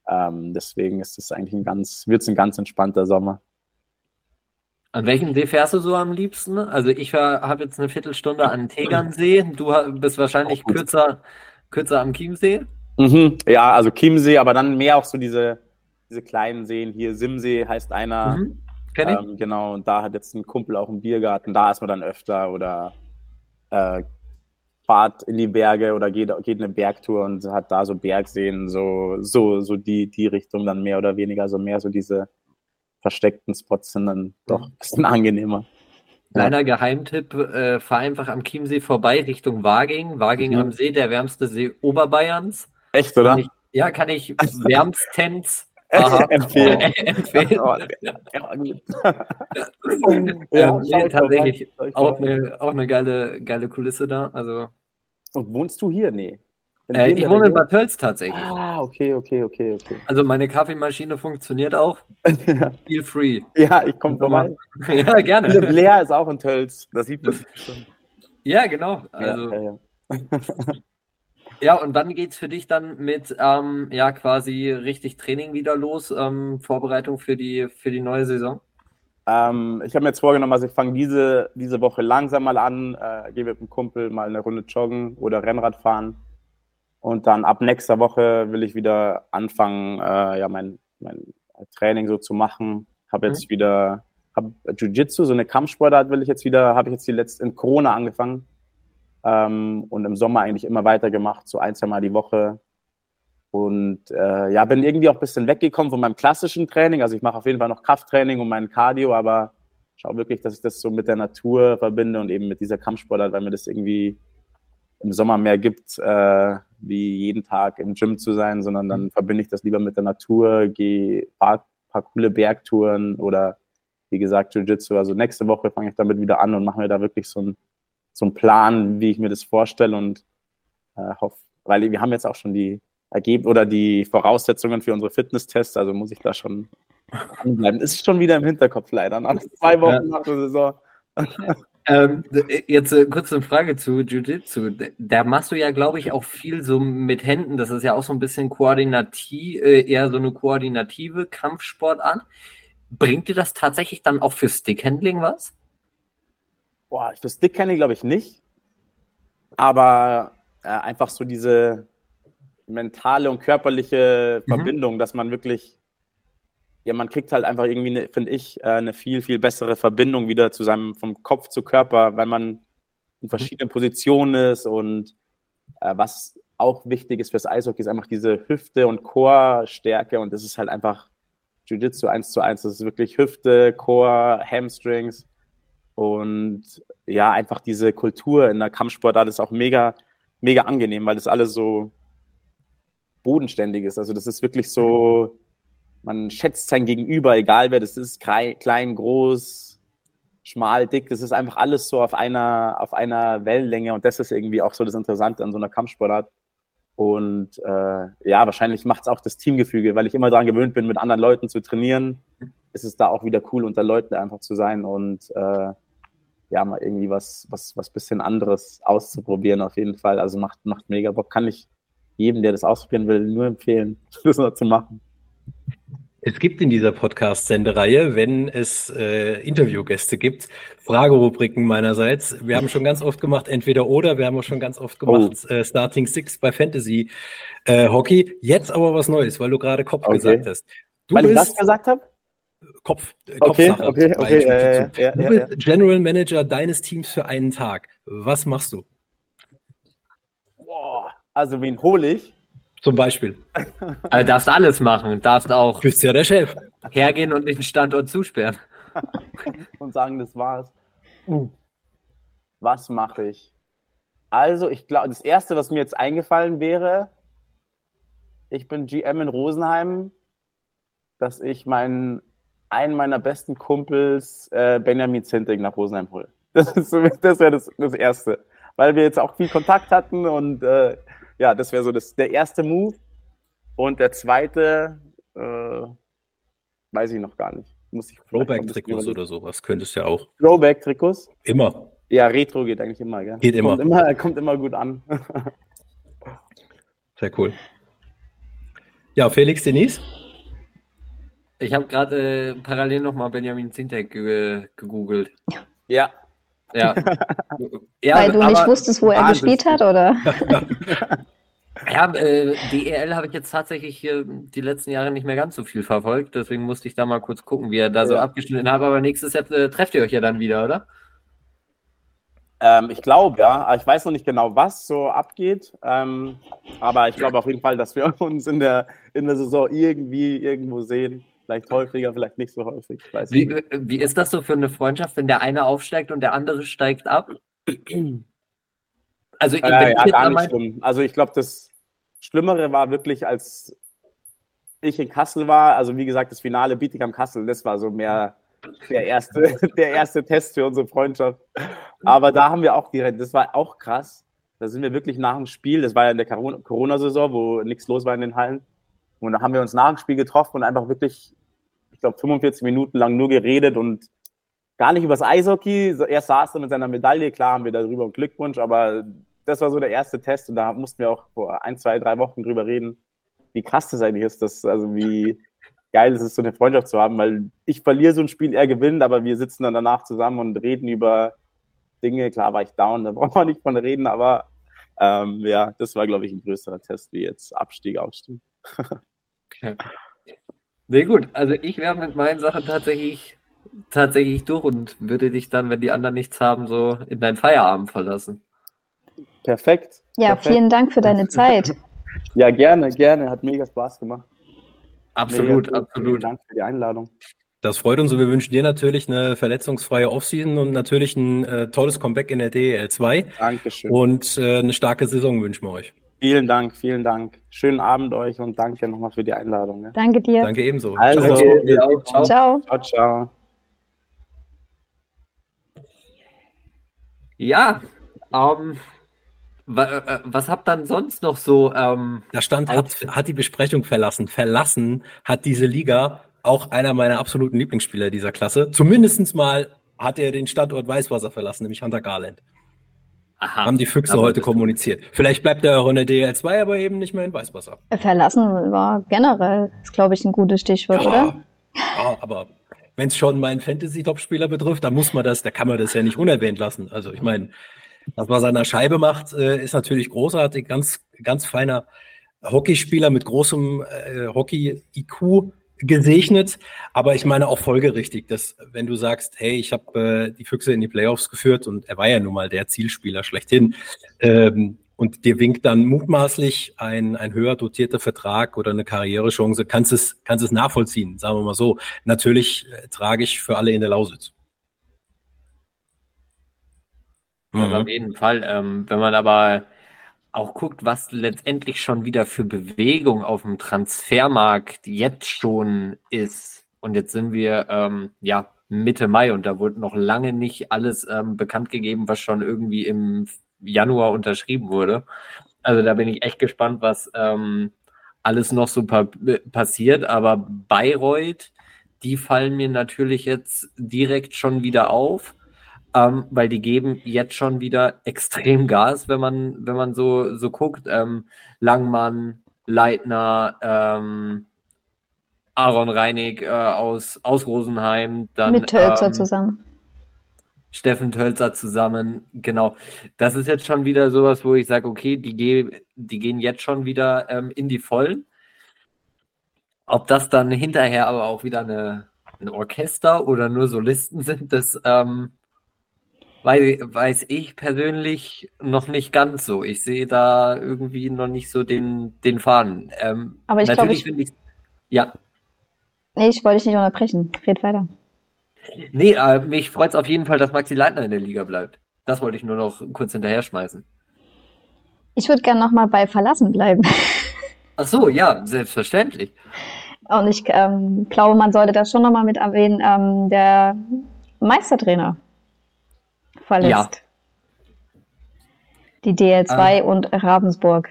Ähm, deswegen ist es eigentlich ein ganz, wird es ein ganz entspannter Sommer. An welchem See fährst du so am liebsten? Also ich habe jetzt eine Viertelstunde an Tegernsee. Du bist wahrscheinlich kürzer, kürzer am Chiemsee. Mhm. Ja, also Chiemsee, aber dann mehr auch so diese, diese kleinen Seen. Hier Simsee heißt einer. Mhm. Kenn ich. Ähm, genau, und da hat jetzt ein Kumpel auch einen Biergarten. Da ist man dann öfter oder äh, fahrt in die Berge oder geht, geht eine Bergtour und hat da so Bergseen, so, so, so die, die Richtung dann mehr oder weniger, so mehr so diese versteckten Spots sind dann doch ein bisschen angenehmer. Kleiner Geheimtipp, äh, fahr einfach am Chiemsee vorbei Richtung Waging. Waging mhm. am See, der wärmste See Oberbayerns. Echt, oder? Kann ich, ja, kann ich wärmstens empfehlen. empfehlen. ja, ja, tatsächlich auch eine, auch eine geile, geile Kulisse da. Also. Und wohnst du hier? Nee. Äh, ich wohne in Bad Tölz tatsächlich. Ah, okay, okay, okay, okay. Also meine Kaffeemaschine funktioniert auch. Feel free. Ja, ich komme vorbei. ja, gerne. Der Blair ist auch in Tölz. Das sieht man schon. Ja, genau. Also, ja, ja, ja. ja, und wann geht es für dich dann mit ähm, ja quasi richtig Training wieder los? Ähm, Vorbereitung für die, für die neue Saison? Ähm, ich habe mir jetzt vorgenommen, also ich fange diese, diese Woche langsam mal an, äh, gehe mit einem Kumpel mal eine Runde joggen oder Rennrad fahren und dann ab nächster Woche will ich wieder anfangen, äh, ja, mein, mein Training so zu machen. Habe jetzt mhm. wieder hab Jiu-Jitsu, so eine Kampfsportart will ich jetzt wieder, habe ich jetzt die letzte in Corona angefangen ähm, und im Sommer eigentlich immer weitergemacht, so ein, zwei Mal die Woche. Und äh, ja, bin irgendwie auch ein bisschen weggekommen von meinem klassischen Training. Also ich mache auf jeden Fall noch Krafttraining und mein Cardio, aber schaue wirklich, dass ich das so mit der Natur verbinde und eben mit dieser Kampfsportart, weil mir das irgendwie im Sommer mehr gibt, äh, wie jeden Tag im Gym zu sein, sondern dann mhm. verbinde ich das lieber mit der Natur, gehe paar, paar coole Bergtouren oder wie gesagt Jiu-Jitsu. Also nächste Woche fange ich damit wieder an und mache mir da wirklich so einen so Plan, wie ich mir das vorstelle und äh, hoffe, weil wir haben jetzt auch schon die Ergebnisse oder die Voraussetzungen für unsere Fitnesstests, also muss ich da schon anbleiben. Ist schon wieder im Hinterkopf leider, nach zwei Wochen nach der Saison. Ähm, jetzt äh, kurz eine Frage zu Jiu-Jitsu. Da machst du ja, glaube ich, auch viel so mit Händen. Das ist ja auch so ein bisschen koordinativ, äh, eher so eine koordinative Kampfsportart. Bringt dir das tatsächlich dann auch für Stickhandling was? Boah, für Stickhandling glaube ich nicht. Aber äh, einfach so diese mentale und körperliche mhm. Verbindung, dass man wirklich ja, man kriegt halt einfach irgendwie, finde ich, äh, eine viel, viel bessere Verbindung wieder zu seinem, vom Kopf zu Körper, weil man in mhm. verschiedenen Positionen ist und äh, was auch wichtig ist fürs Eishockey, ist einfach diese Hüfte- und Core-Stärke und das ist halt einfach Jiu-Jitsu 1 zu 1. Das ist wirklich Hüfte, Core, Hamstrings und ja, einfach diese Kultur in der Kampfsportart ist auch mega, mega angenehm, weil das alles so bodenständig ist. Also das ist wirklich so man schätzt sein Gegenüber, egal wer das ist, klein, groß, schmal, dick, das ist einfach alles so auf einer, auf einer Wellenlänge und das ist irgendwie auch so das Interessante an so einer Kampfsportart. Und äh, ja, wahrscheinlich macht es auch das Teamgefüge, weil ich immer daran gewöhnt bin, mit anderen Leuten zu trainieren. Ist es da auch wieder cool, unter Leuten einfach zu sein und äh, ja, mal irgendwie was, was, was bisschen anderes auszuprobieren auf jeden Fall. Also macht, macht mega Bock. Kann ich jedem, der das ausprobieren will, nur empfehlen, das noch zu machen. Es gibt in dieser Podcast-Sendereihe, wenn es äh, Interviewgäste gibt, Fragerubriken meinerseits. Wir haben schon ganz oft gemacht, entweder oder. Wir haben auch schon ganz oft gemacht, oh. äh, Starting Six bei Fantasy äh, Hockey. Jetzt aber was Neues, weil du gerade Kopf okay. gesagt hast. Du weil ich das gesagt habe? Kopf, äh, okay, Kopfsache. Okay, okay, äh, ja, du bist ja. General Manager deines Teams für einen Tag. Was machst du? Boah, also wen hole ich? Zum Beispiel. Also darfst alles machen. Darfst auch. Du bist ja der Chef. Hergehen und den Standort zusperren. und sagen, das war's. Uh. Was mache ich? Also, ich glaube, das erste, was mir jetzt eingefallen wäre, ich bin GM in Rosenheim, dass ich meinen einen meiner besten Kumpels, äh, Benjamin Zintig, nach Rosenheim hole. Das, das wäre das, das Erste. Weil wir jetzt auch viel Kontakt hatten und äh, ja, das wäre so das, der erste Move. Und der zweite, äh, weiß ich noch gar nicht. Muss ich Throwback-Trikots oder sowas könntest du ja auch. Throwback-Trikots? Immer. Ja, Retro geht eigentlich immer, gell? Geht immer. Kommt immer, kommt immer gut an. Sehr cool. Ja, Felix Denise? Ich habe gerade äh, parallel nochmal Benjamin Zintek ge gegoogelt. Ja, ja. ja Weil du nicht wusstest, wo er gespielt hat, oder? Ja, äh, DEL habe ich jetzt tatsächlich hier die letzten Jahre nicht mehr ganz so viel verfolgt, deswegen musste ich da mal kurz gucken, wie er da ja. so abgeschnitten hat. Aber nächstes Jahr äh, trefft ihr euch ja dann wieder, oder? Ähm, ich glaube, ja. Ich weiß noch nicht genau, was so abgeht. Ähm, aber ich glaube auf jeden Fall, dass wir uns in der, in der Saison irgendwie irgendwo sehen. Vielleicht häufiger, vielleicht nicht so häufig. Wie, wie, ist das so für eine Freundschaft, wenn der eine aufsteigt und der andere steigt ab? Also, äh, ja, gar nicht schlimm. Also ich glaube, das Schlimmere war wirklich, als ich in Kassel war, also wie gesagt, das Finale Bietigam Kassel, das war so mehr der erste, der erste Test für unsere Freundschaft. Aber da haben wir auch direkt, das war auch krass. Da sind wir wirklich nach dem Spiel, das war ja in der Corona-Saison, wo nichts los war in den Hallen. Und da haben wir uns nach dem Spiel getroffen und einfach wirklich, ich glaube, 45 Minuten lang nur geredet und gar nicht über das Eishockey. Er saß dann mit seiner Medaille, klar haben wir darüber einen Glückwunsch, aber das war so der erste Test und da mussten wir auch vor ein, zwei, drei Wochen drüber reden, wie krass das eigentlich ist, dass, also wie geil es ist, so eine Freundschaft zu haben, weil ich verliere so ein Spiel, er gewinnt, aber wir sitzen dann danach zusammen und reden über Dinge. Klar war ich down, da braucht man nicht von reden, aber ähm, ja, das war, glaube ich, ein größerer Test wie jetzt Abstieg, Aufstieg. Okay. Sehr gut. Also ich wäre mit meinen Sachen tatsächlich, tatsächlich durch und würde dich dann, wenn die anderen nichts haben, so in deinen Feierabend verlassen. Perfekt. Ja, Perfekt. vielen Dank für deine Zeit. Ja, gerne, gerne. Hat mega Spaß gemacht. Absolut, mega absolut. Vielen Dank für die Einladung. Das freut uns und wir wünschen dir natürlich eine verletzungsfreie Offseason und natürlich ein äh, tolles Comeback in der DEL 2. Dankeschön. Und äh, eine starke Saison wünschen wir euch. Vielen Dank, vielen Dank. Schönen Abend euch und danke nochmal für die Einladung. Ja. Danke dir. Danke ebenso. Also, ciao. Ciao. ciao. ciao, ciao. Ja, ähm, äh, was habt dann sonst noch so? Ähm, da stand, hat, hat die Besprechung verlassen. Verlassen hat diese Liga auch einer meiner absoluten Lieblingsspieler dieser Klasse. Zumindest mal hat er den Standort Weißwasser verlassen, nämlich Hunter Garland. Aha, haben die Füchse heute kommuniziert. Vielleicht bleibt er auch in der DL2, aber eben nicht mehr in Weißwasser. Verlassen war generell, ist glaube ich ein gutes Stichwort, ja, oder? Ja, aber wenn es schon meinen Fantasy-Topspieler betrifft, dann muss man das, da kann man das ja nicht unerwähnt lassen. Also ich meine, was man seiner Scheibe macht, äh, ist natürlich großartig, ganz, ganz feiner Hockeyspieler mit großem äh, Hockey-IQ gesegnet, aber ich meine auch folgerichtig, dass wenn du sagst, hey, ich habe äh, die Füchse in die Playoffs geführt und er war ja nun mal der Zielspieler schlechthin ähm, und dir winkt dann mutmaßlich ein, ein höher dotierter Vertrag oder eine Karrierechance, kannst es, kannst es nachvollziehen, sagen wir mal so. Natürlich äh, tragisch für alle in der Lausitz. Mhm. auf jeden Fall. Ähm, wenn man aber auch guckt, was letztendlich schon wieder für Bewegung auf dem Transfermarkt jetzt schon ist. Und jetzt sind wir ähm, ja Mitte Mai und da wurde noch lange nicht alles ähm, bekannt gegeben, was schon irgendwie im Januar unterschrieben wurde. Also da bin ich echt gespannt, was ähm, alles noch so pa passiert. Aber Bayreuth, die fallen mir natürlich jetzt direkt schon wieder auf. Ähm, weil die geben jetzt schon wieder extrem Gas, wenn man, wenn man so, so guckt. Ähm, Langmann, Leitner, ähm, Aaron Reinig äh, aus, aus Rosenheim. Dann, Mit Tölzer ähm, zusammen. Steffen Tölzer zusammen, genau. Das ist jetzt schon wieder sowas, wo ich sage, okay, die, geh, die gehen jetzt schon wieder ähm, in die Vollen. Ob das dann hinterher aber auch wieder eine, ein Orchester oder nur Solisten sind, das ähm, weiß, weiß ich persönlich noch nicht ganz so. Ich sehe da irgendwie noch nicht so den, den Faden. Ähm, Aber ich glaube, ich, finde ich, ja, nee, ich wollte dich nicht unterbrechen. Red weiter. nee, äh, mich freut es auf jeden Fall, dass Maxi Leitner in der Liga bleibt. Das wollte ich nur noch kurz hinterher schmeißen. Ich würde gerne nochmal bei Verlassen bleiben. Ach so, ja, selbstverständlich. Und ich ähm, glaube, man sollte das schon nochmal mit erwähnen. Ähm, der Meistertrainer verlässt Ja. die DL2 und Ravensburg.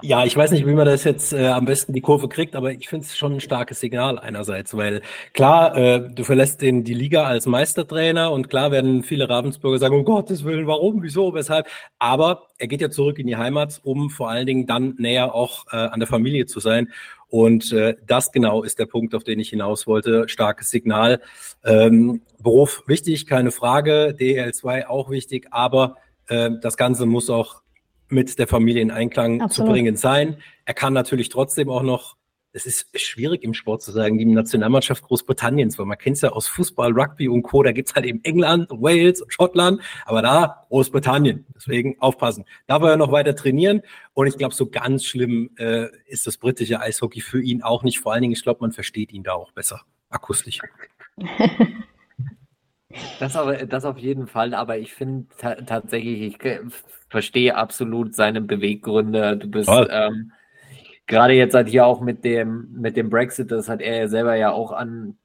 Ja, ich weiß nicht, wie man das jetzt äh, am besten die Kurve kriegt, aber ich finde es schon ein starkes Signal einerseits, weil klar, äh, du verlässt den, die Liga als Meistertrainer und klar werden viele Ravensburger sagen, um Gottes Willen, warum, wieso, weshalb, aber er geht ja zurück in die Heimat, um vor allen Dingen dann näher auch äh, an der Familie zu sein und äh, das genau ist der Punkt, auf den ich hinaus wollte, starkes Signal. Ähm, Beruf wichtig, keine Frage, DL2 auch wichtig, aber äh, das Ganze muss auch mit der Familie in Einklang Absolut. zu bringen sein. Er kann natürlich trotzdem auch noch, es ist schwierig im Sport zu sagen, die Nationalmannschaft Großbritanniens, weil man kennt es ja aus Fußball, Rugby und Co., da gibt's halt eben England, Wales und Schottland, aber da Großbritannien. Deswegen aufpassen. Da will er noch weiter trainieren und ich glaube, so ganz schlimm äh, ist das britische Eishockey für ihn auch nicht. Vor allen Dingen, ich glaube, man versteht ihn da auch besser akustisch. Das, aber, das auf jeden Fall, aber ich finde ta tatsächlich, ich verstehe absolut seine Beweggründe. Du bist ähm, gerade jetzt halt hier auch mit dem, mit dem Brexit, das hat er ja selber ja auch an,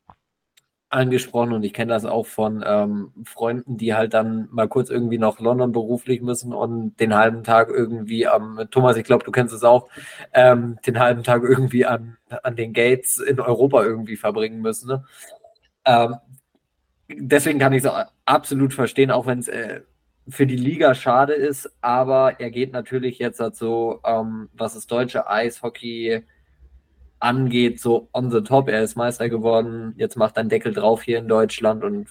angesprochen und ich kenne das auch von ähm, Freunden, die halt dann mal kurz irgendwie nach London beruflich müssen und den halben Tag irgendwie am, Thomas, ich glaube, du kennst es auch, ähm, den halben Tag irgendwie an, an den Gates in Europa irgendwie verbringen müssen. Ne? Deswegen kann ich es absolut verstehen, auch wenn es äh, für die Liga schade ist, aber er geht natürlich jetzt halt so, ähm, was das deutsche Eishockey angeht, so on the top. Er ist Meister geworden, jetzt macht er einen Deckel drauf hier in Deutschland und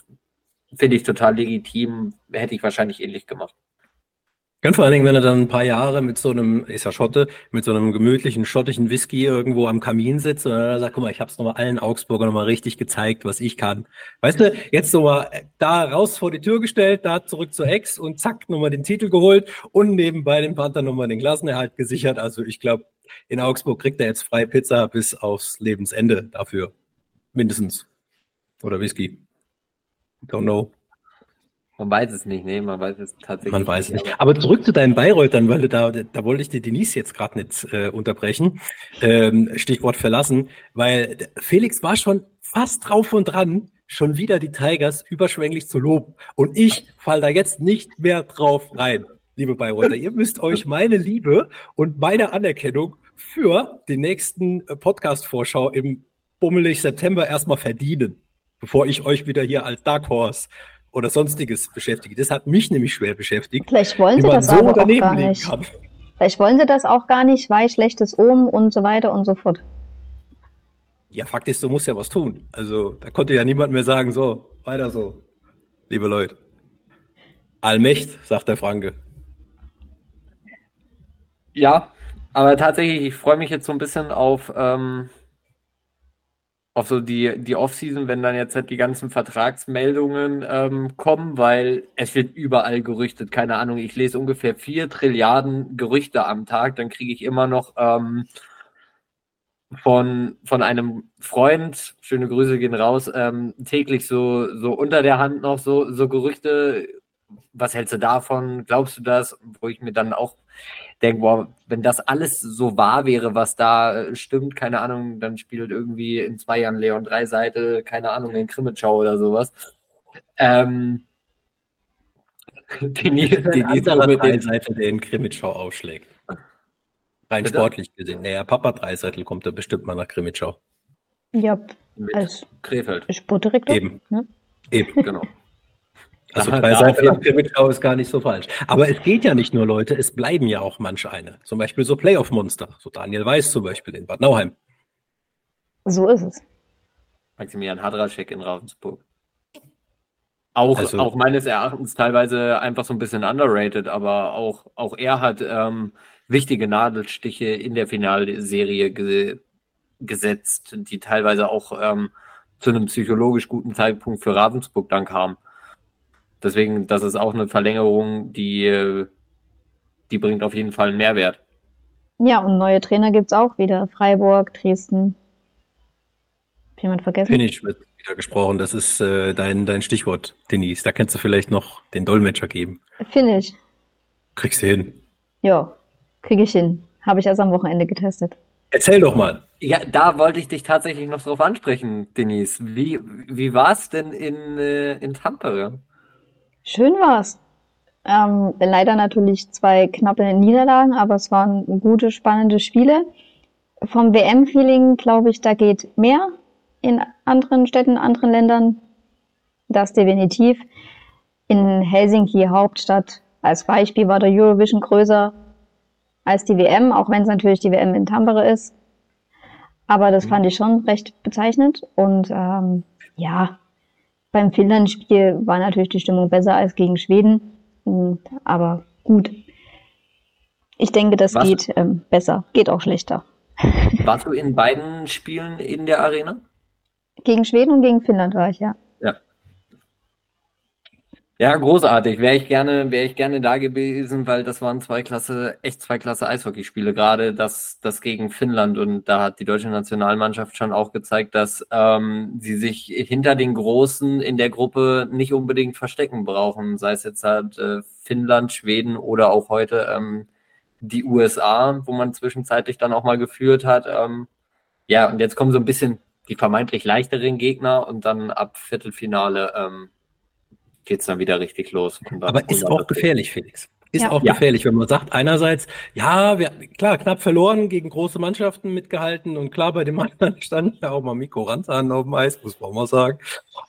finde ich total legitim. Hätte ich wahrscheinlich ähnlich gemacht. Ganz vor allen Dingen, wenn er dann ein paar Jahre mit so einem, ist ja Schotte, mit so einem gemütlichen schottischen Whisky irgendwo am Kamin sitzt und dann sagt, guck mal, ich hab's nochmal allen Augsburger nochmal richtig gezeigt, was ich kann. Weißt du, jetzt nochmal da raus vor die Tür gestellt, da zurück zur Ex und zack, nochmal den Titel geholt und nebenbei dem Panther nochmal den Klassenerhalt gesichert. Also ich glaube, in Augsburg kriegt er jetzt frei Pizza bis aufs Lebensende dafür. Mindestens. Oder Whisky. Don't know. Man weiß es nicht, nee, man weiß es tatsächlich Man weiß nicht. aber- Aber zurück zu deinen Bayreutern, weil du da, da wollte ich die Denise jetzt gerade nicht äh, unterbrechen. Ähm, Stichwort verlassen, weil Felix war schon fast drauf und dran, schon wieder die Tigers überschwänglich zu loben. Und ich fall da jetzt nicht mehr drauf rein, liebe Bayreuther. Ihr müsst euch meine Liebe und meine Anerkennung für die nächsten äh, Podcast-Vorschau im bummelig September erstmal verdienen, bevor ich euch wieder hier als Dark Horse oder sonstiges beschäftige. Das hat mich nämlich schwer beschäftigt. Vielleicht wollen sie das so aber auch gar nicht. kann. Vielleicht wollen sie das auch gar nicht, weil schlechtes Omen und so weiter und so fort. Ja, Fakt ist, du musst ja was tun. Also da konnte ja niemand mehr sagen, so, weiter so, liebe Leute. Allmächt, sagt der Franke. Ja, aber tatsächlich, ich freue mich jetzt so ein bisschen auf, ähm, auf so die, die Offseason, wenn dann jetzt halt die ganzen Vertragsmeldungen ähm, kommen, weil es wird überall gerüchtet. Keine Ahnung, ich lese ungefähr vier Trilliarden Gerüchte am Tag, dann kriege ich immer noch ähm, von, von einem Freund, schöne Grüße gehen raus, ähm, täglich so, so unter der Hand noch so, so Gerüchte. Was hältst du davon? Glaubst du das? Wo ich mir dann auch denke, boah, wenn das alles so wahr wäre, was da äh, stimmt, keine Ahnung, dann spielt irgendwie in zwei Jahren Leon Dreiseite, keine Ahnung, in Krimitschau oder sowas. Ähm, die, andere mit den, Dreiseitel, der in Krimitschau aufschlägt. Rein Bitte? sportlich gesehen. Naja, Papa Dreiseitel kommt da bestimmt mal nach Krimitschau. Ja, mit als Krefeld, Sportdirektor. Eben. Ne? Eben. genau. Also drei Seiten nach Krimitschau ist gar nicht so falsch. Aber es geht ja nicht nur Leute, es bleiben ja auch manche eine. Zum Beispiel so Playoff-Monster, so Daniel Weiß zum Beispiel in Bad Nauheim. So ist es. Maximilian Hadraschek in Ravensburg. Auch, Also- auch meines Erachtens teilweise einfach so ein bisschen underrated, aber auch, auch er hat ähm, wichtige Nadelstiche in der Finalserie ge gesetzt, die teilweise auch ähm, zu einem psychologisch guten Zeitpunkt für Ravensburg dann kamen. Deswegen, das ist auch eine Verlängerung, die, die bringt auf jeden Fall einen Mehrwert. Ja, und neue Trainer gibt es auch wieder. Freiburg, Dresden. Hat jemand vergessen? Finish wird wieder gesprochen. Das ist äh, dein, dein Stichwort, Denise. Da kannst du vielleicht noch den Dolmetscher geben. Finish. Kriegst du hin. Ja, kriege ich hin. Habe ich erst am Wochenende getestet. Erzähl doch mal. Ja, da wollte ich dich tatsächlich noch drauf ansprechen, Denise. Wie, wie war es denn in, äh, in Tampere? Schön war's. Ähm, leider natürlich zwei knappe Niederlagen, aber es waren gute, spannende Spiele. Vom WM-Feeling glaube ich, da geht mehr in anderen Städten, anderen Ländern. Das definitiv. In Helsinki, Hauptstadt, als Beispiel war der Eurovision größer als die WM, auch wenn es natürlich die WM in Tampere ist. Aber das fand ich schon recht bezeichnend. Und ähm, ja, beim Finnland-Spiel war natürlich die Stimmung besser als gegen Schweden. Und, aber gut. Ich denke, das Was? geht ähm, besser. Geht auch schlechter. Warst du in beiden Spielen in der Arena? Gegen Schweden und gegen Finnland war ich, ja. Ja, großartig. Wäre ich gerne, wäre ich gerne da gewesen, weil das waren zwei Klasse, echt zwei Klasse Eishockeyspiele, gerade das, das gegen Finnland. Und da hat die deutsche Nationalmannschaft schon auch gezeigt, dass ähm, sie sich hinter den Großen in der Gruppe nicht unbedingt verstecken brauchen. Sei es jetzt halt äh, Finnland, Schweden oder auch heute ähm, die USA, wo man zwischenzeitlich dann auch mal geführt hat. Ähm, ja, und jetzt kommen so ein bisschen die vermeintlich leichteren Gegner und dann ab Viertelfinale ähm, geht's dann wieder richtig los. Aber ist auch gefährlich, Felix. Ist Ja. auch gefährlich, wenn man sagt, einerseits, ja, wir, klar, knapp verloren, gegen große Mannschaften mitgehalten und klar, bei dem anderen stand ja auch mal Mikro Ranzahn auf dem Eis, muss man auch mal sagen.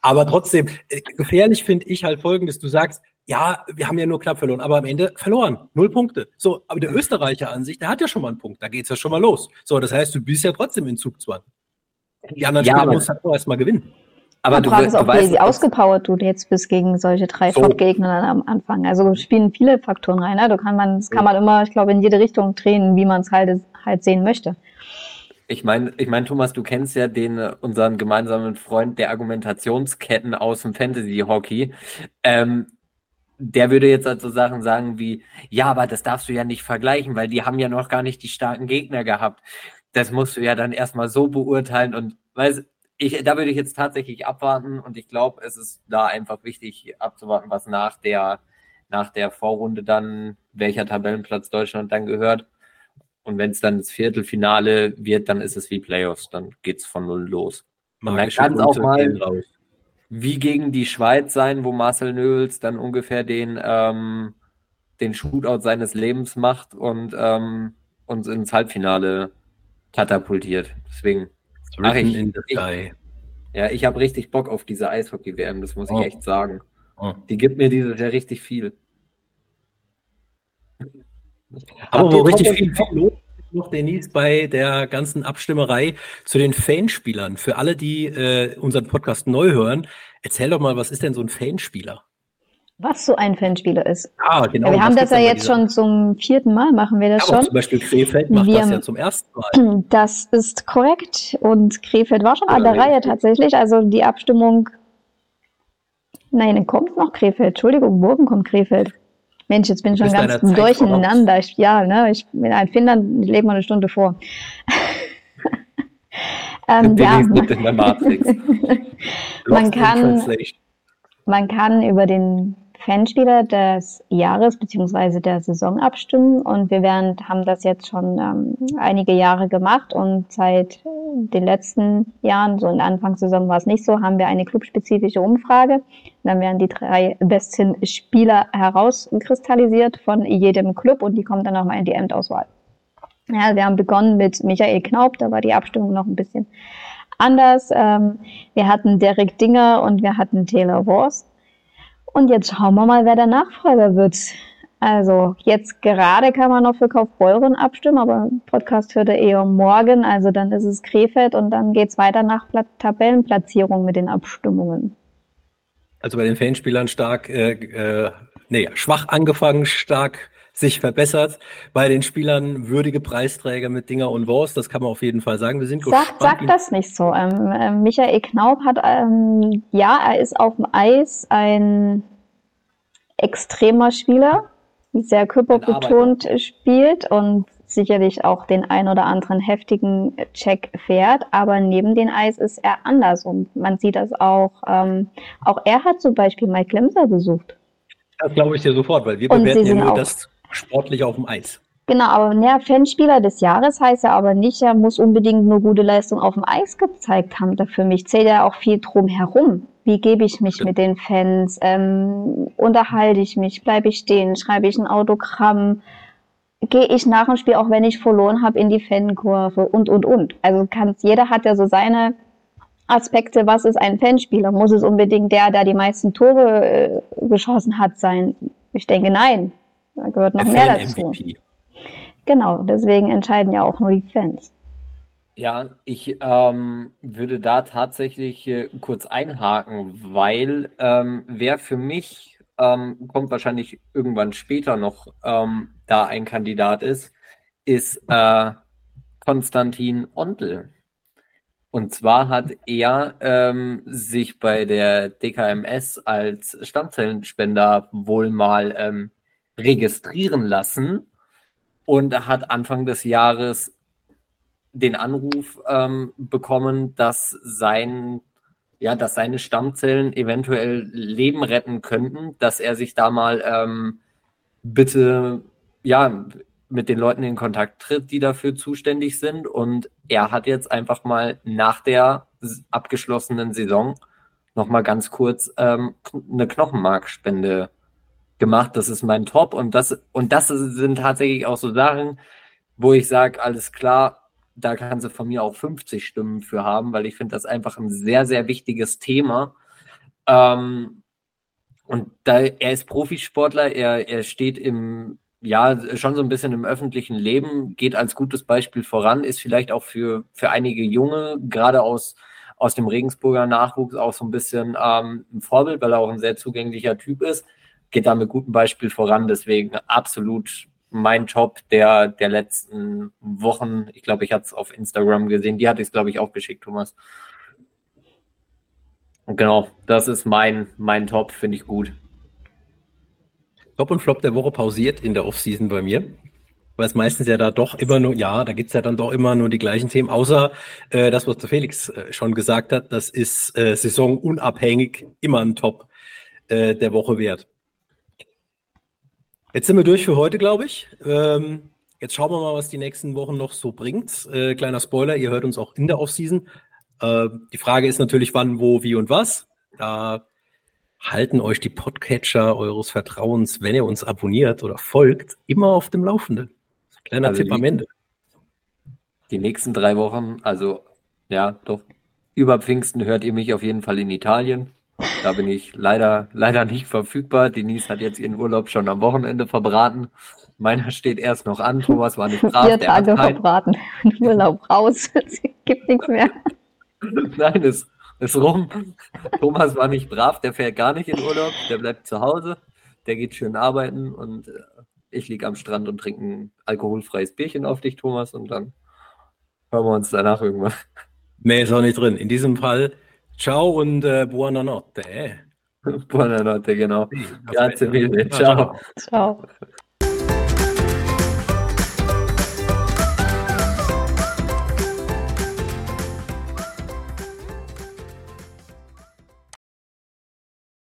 Aber trotzdem, äh, gefährlich finde ich halt folgendes, du sagst, ja, wir haben ja nur knapp verloren, aber am Ende verloren. Null Punkte. So, aber der Österreicher an sich, der hat ja schon mal einen Punkt, da geht's ja schon mal los. So, das heißt, du bist ja trotzdem in Zugzwang. Die anderen Ja, Spieler musst halt auch erstmal gewinnen. Aber Die du, Frage ist du auch, weißt, wie ausgepowert du jetzt bist gegen solche drei So. Dann am Anfang. Also spielen viele Faktoren rein. Ne? Da kann man, das kann man immer, ich glaube, in jede Richtung drehen, wie man es halt, halt sehen möchte. ich meine, ich mein, Thomas, du kennst ja den, unseren gemeinsamen Freund der Argumentationsketten aus dem Fantasy-Hockey. Ähm, der würde jetzt also Sachen sagen wie, ja, aber das darfst du ja nicht vergleichen, weil die haben ja noch gar nicht die starken Gegner gehabt. Das musst du ja dann erstmal so beurteilen und weiß, ich, da würde ich jetzt tatsächlich abwarten und ich glaube, es ist da einfach wichtig abzuwarten, was nach der, nach der Vorrunde dann, welcher Tabellenplatz Deutschland dann gehört. Und wenn es dann das Viertelfinale wird, dann ist es wie Playoffs, dann geht's von null los. Man Magische kann es auch mal-. Wie gegen die Schweiz sein, wo Marcel Nöls dann ungefähr den, ähm, den Shootout seines Lebens macht und ähm, uns ins Halbfinale katapultiert. Deswegen, Ach, ich- in the ich- sky. ja, ich habe richtig Bock auf diese Eishockey-WM, das muss ich Oh. echt sagen. Oh. Die gibt mir dieses Jahr richtig viel. Aber wo richtig viel, viel los noch, Denise, bei der ganzen Abstimmerei zu den Fanspielern. Für alle, die äh, unseren Podcast neu hören, erzähl doch mal, was ist denn so ein Fanspieler? Was so ein Fanspieler ist. Ah, genau. Ja, wir haben das ja jetzt schon zum vierten Mal, machen wir das Ja, aber schon. zum Beispiel Krefeld macht Wir das ja zum ersten Mal. Das ist korrekt. Und Krefeld war schon an der Ja, Reihe tatsächlich. Also die Abstimmung. Nein, dann kommt noch Krefeld. Entschuldigung, morgen kommt Krefeld. Mensch, jetzt bin ich schon ganz durcheinander. Ich, ja, ne, ich bin in Finnland, lebe mal eine Stunde vor. ähm, ja. Man kann-. Man kann über den Fanspieler des Jahres beziehungsweise der Saison abstimmen und wir werden, haben das jetzt schon ähm, einige Jahre gemacht und seit den letzten Jahren, so in der Anfangssaison war es nicht so, haben wir eine clubspezifische Umfrage. Dann werden die drei besten Spieler herauskristallisiert von jedem Club und die kommen dann nochmal in die Endauswahl. Ja, wir haben begonnen mit Michael Knaub, da war die Abstimmung noch ein bisschen anders. Ähm, wir hatten Derek Dinger und wir hatten Taylor Wars. Und jetzt schauen wir mal, wer der Nachfolger wird. Also jetzt gerade kann man noch für Kaufbeuren abstimmen, aber Podcast hört er eher morgen. Also dann ist es Krefeld und dann geht es weiter nach Pla Tabellenplatzierung mit den Abstimmungen. Also bei den Fanspielern stark, äh, äh, nee, schwach angefangen, stark sich verbessert. Bei den Spielern würdige Preisträger mit Dinger und Wurst, das kann man auf jeden Fall sagen. Wir sind sag, sag das nicht so. Ähm, äh, Michael Knaub hat, ähm, ja, er ist auf dem Eis ein extremer Spieler, sehr körperbetont spielt und sicherlich auch den ein oder anderen heftigen Check fährt, aber neben dem Eis ist er anders und man sieht das auch, ähm, auch er hat zum Beispiel Mike Glemser besucht. Das glaube ich dir sofort, weil wir und bewerten ja nur auch. das sportlich auf dem Eis. Genau, aber ja, Fanspieler des Jahres heißt ja aber nicht, er muss unbedingt nur gute Leistung auf dem Eis gezeigt haben. Da für mich zählt ja auch viel drum herum. Wie gebe ich mich mit den Fans? Ähm, unterhalte ich mich? Bleibe ich stehen? Schreibe ich ein Autogramm? Gehe ich nach dem Spiel, auch wenn ich verloren habe, in die Fankurve? Und, und, und. Also kann, jeder hat ja so seine Aspekte. Was ist ein Fanspieler? Muss es unbedingt der, der die meisten Tore äh, geschossen hat, sein? Ich denke, nein. Da gehört noch der mehr dazu. MVP. Genau, deswegen entscheiden ja auch nur die Fans. Ja, ich ähm, würde da tatsächlich äh, kurz einhaken, weil ähm, wer für mich ähm, kommt wahrscheinlich irgendwann später noch ähm, da ein Kandidat ist, ist äh, Konstantin Ontl. Und zwar hat er ähm, sich bei der DKMS als Stammzellenspender wohl mal ähm, registrieren lassen und hat Anfang des Jahres den Anruf ähm, bekommen, dass sein ja, dass seine Stammzellen eventuell Leben retten könnten, dass er sich da mal ähm, bitte ja mit den Leuten in Kontakt tritt, die dafür zuständig sind. Und er hat jetzt einfach mal nach der abgeschlossenen Saison noch mal ganz kurz ähm, eine Knochenmarkspende gemacht. Das ist mein Top und das und das sind tatsächlich auch so Sachen, wo ich sage, alles klar, da kann sie von mir auch 50 Stimmen für haben, weil ich finde das einfach ein sehr, sehr wichtiges Thema. Ähm, und da er ist Profisportler, er, er steht im, ja, schon so ein bisschen im öffentlichen Leben, geht als gutes Beispiel voran, ist vielleicht auch für, für einige Junge, gerade aus, aus dem Regensburger Nachwuchs, auch so ein bisschen ähm, ein Vorbild, weil er auch ein sehr zugänglicher Typ ist, geht da mit gutem Beispiel voran. Deswegen absolut mein Job der, der letzten Wochen. Ich glaube, ich hatte es auf Instagram gesehen. Die hatte ich glaube ich, auch geschickt, Thomas. Und genau, das ist mein, mein Top, finde ich gut. Top und Flop der Woche pausiert in der Offseason bei mir. Weil es meistens ja da doch immer nur, ja, da gibt es ja dann doch immer nur die gleichen Themen, außer äh, das, was der Felix äh, schon gesagt hat, das ist äh, saisonunabhängig immer ein Top äh, der Woche wert. Jetzt sind wir durch für heute, glaube ich. Ähm, jetzt schauen wir mal, was die nächsten Wochen noch so bringt. Äh, kleiner Spoiler, ihr hört uns auch in der Offseason. Äh, die Frage ist natürlich, wann, wo, wie und was. Da halten euch die Podcatcher eures Vertrauens, wenn ihr uns abonniert oder folgt, immer auf dem Laufenden. Kleiner also Tipp am Ende. Die nächsten drei Wochen, also ja, doch. Über Pfingsten hört ihr mich auf jeden Fall in Italien. Da bin ich leider, leider nicht verfügbar. Denise hat jetzt ihren Urlaub schon am Wochenende verbraten. Meiner steht erst noch an. Thomas war nicht brav. Vier Tage verbraten. Urlaub raus. Es gibt nichts mehr. Nein, es ist rum. Thomas war nicht brav. Der fährt gar nicht in Urlaub. Der bleibt zu Hause. Der geht schön arbeiten und äh, ich liege am Strand und trinke ein alkoholfreies Bierchen auf dich, Thomas, und dann hören wir uns danach irgendwann. Mehr ist auch nicht drin. In diesem Fall Ciao und äh, buonanotte. buonanotte, genau. Grazie mille. Ciao. Ciao.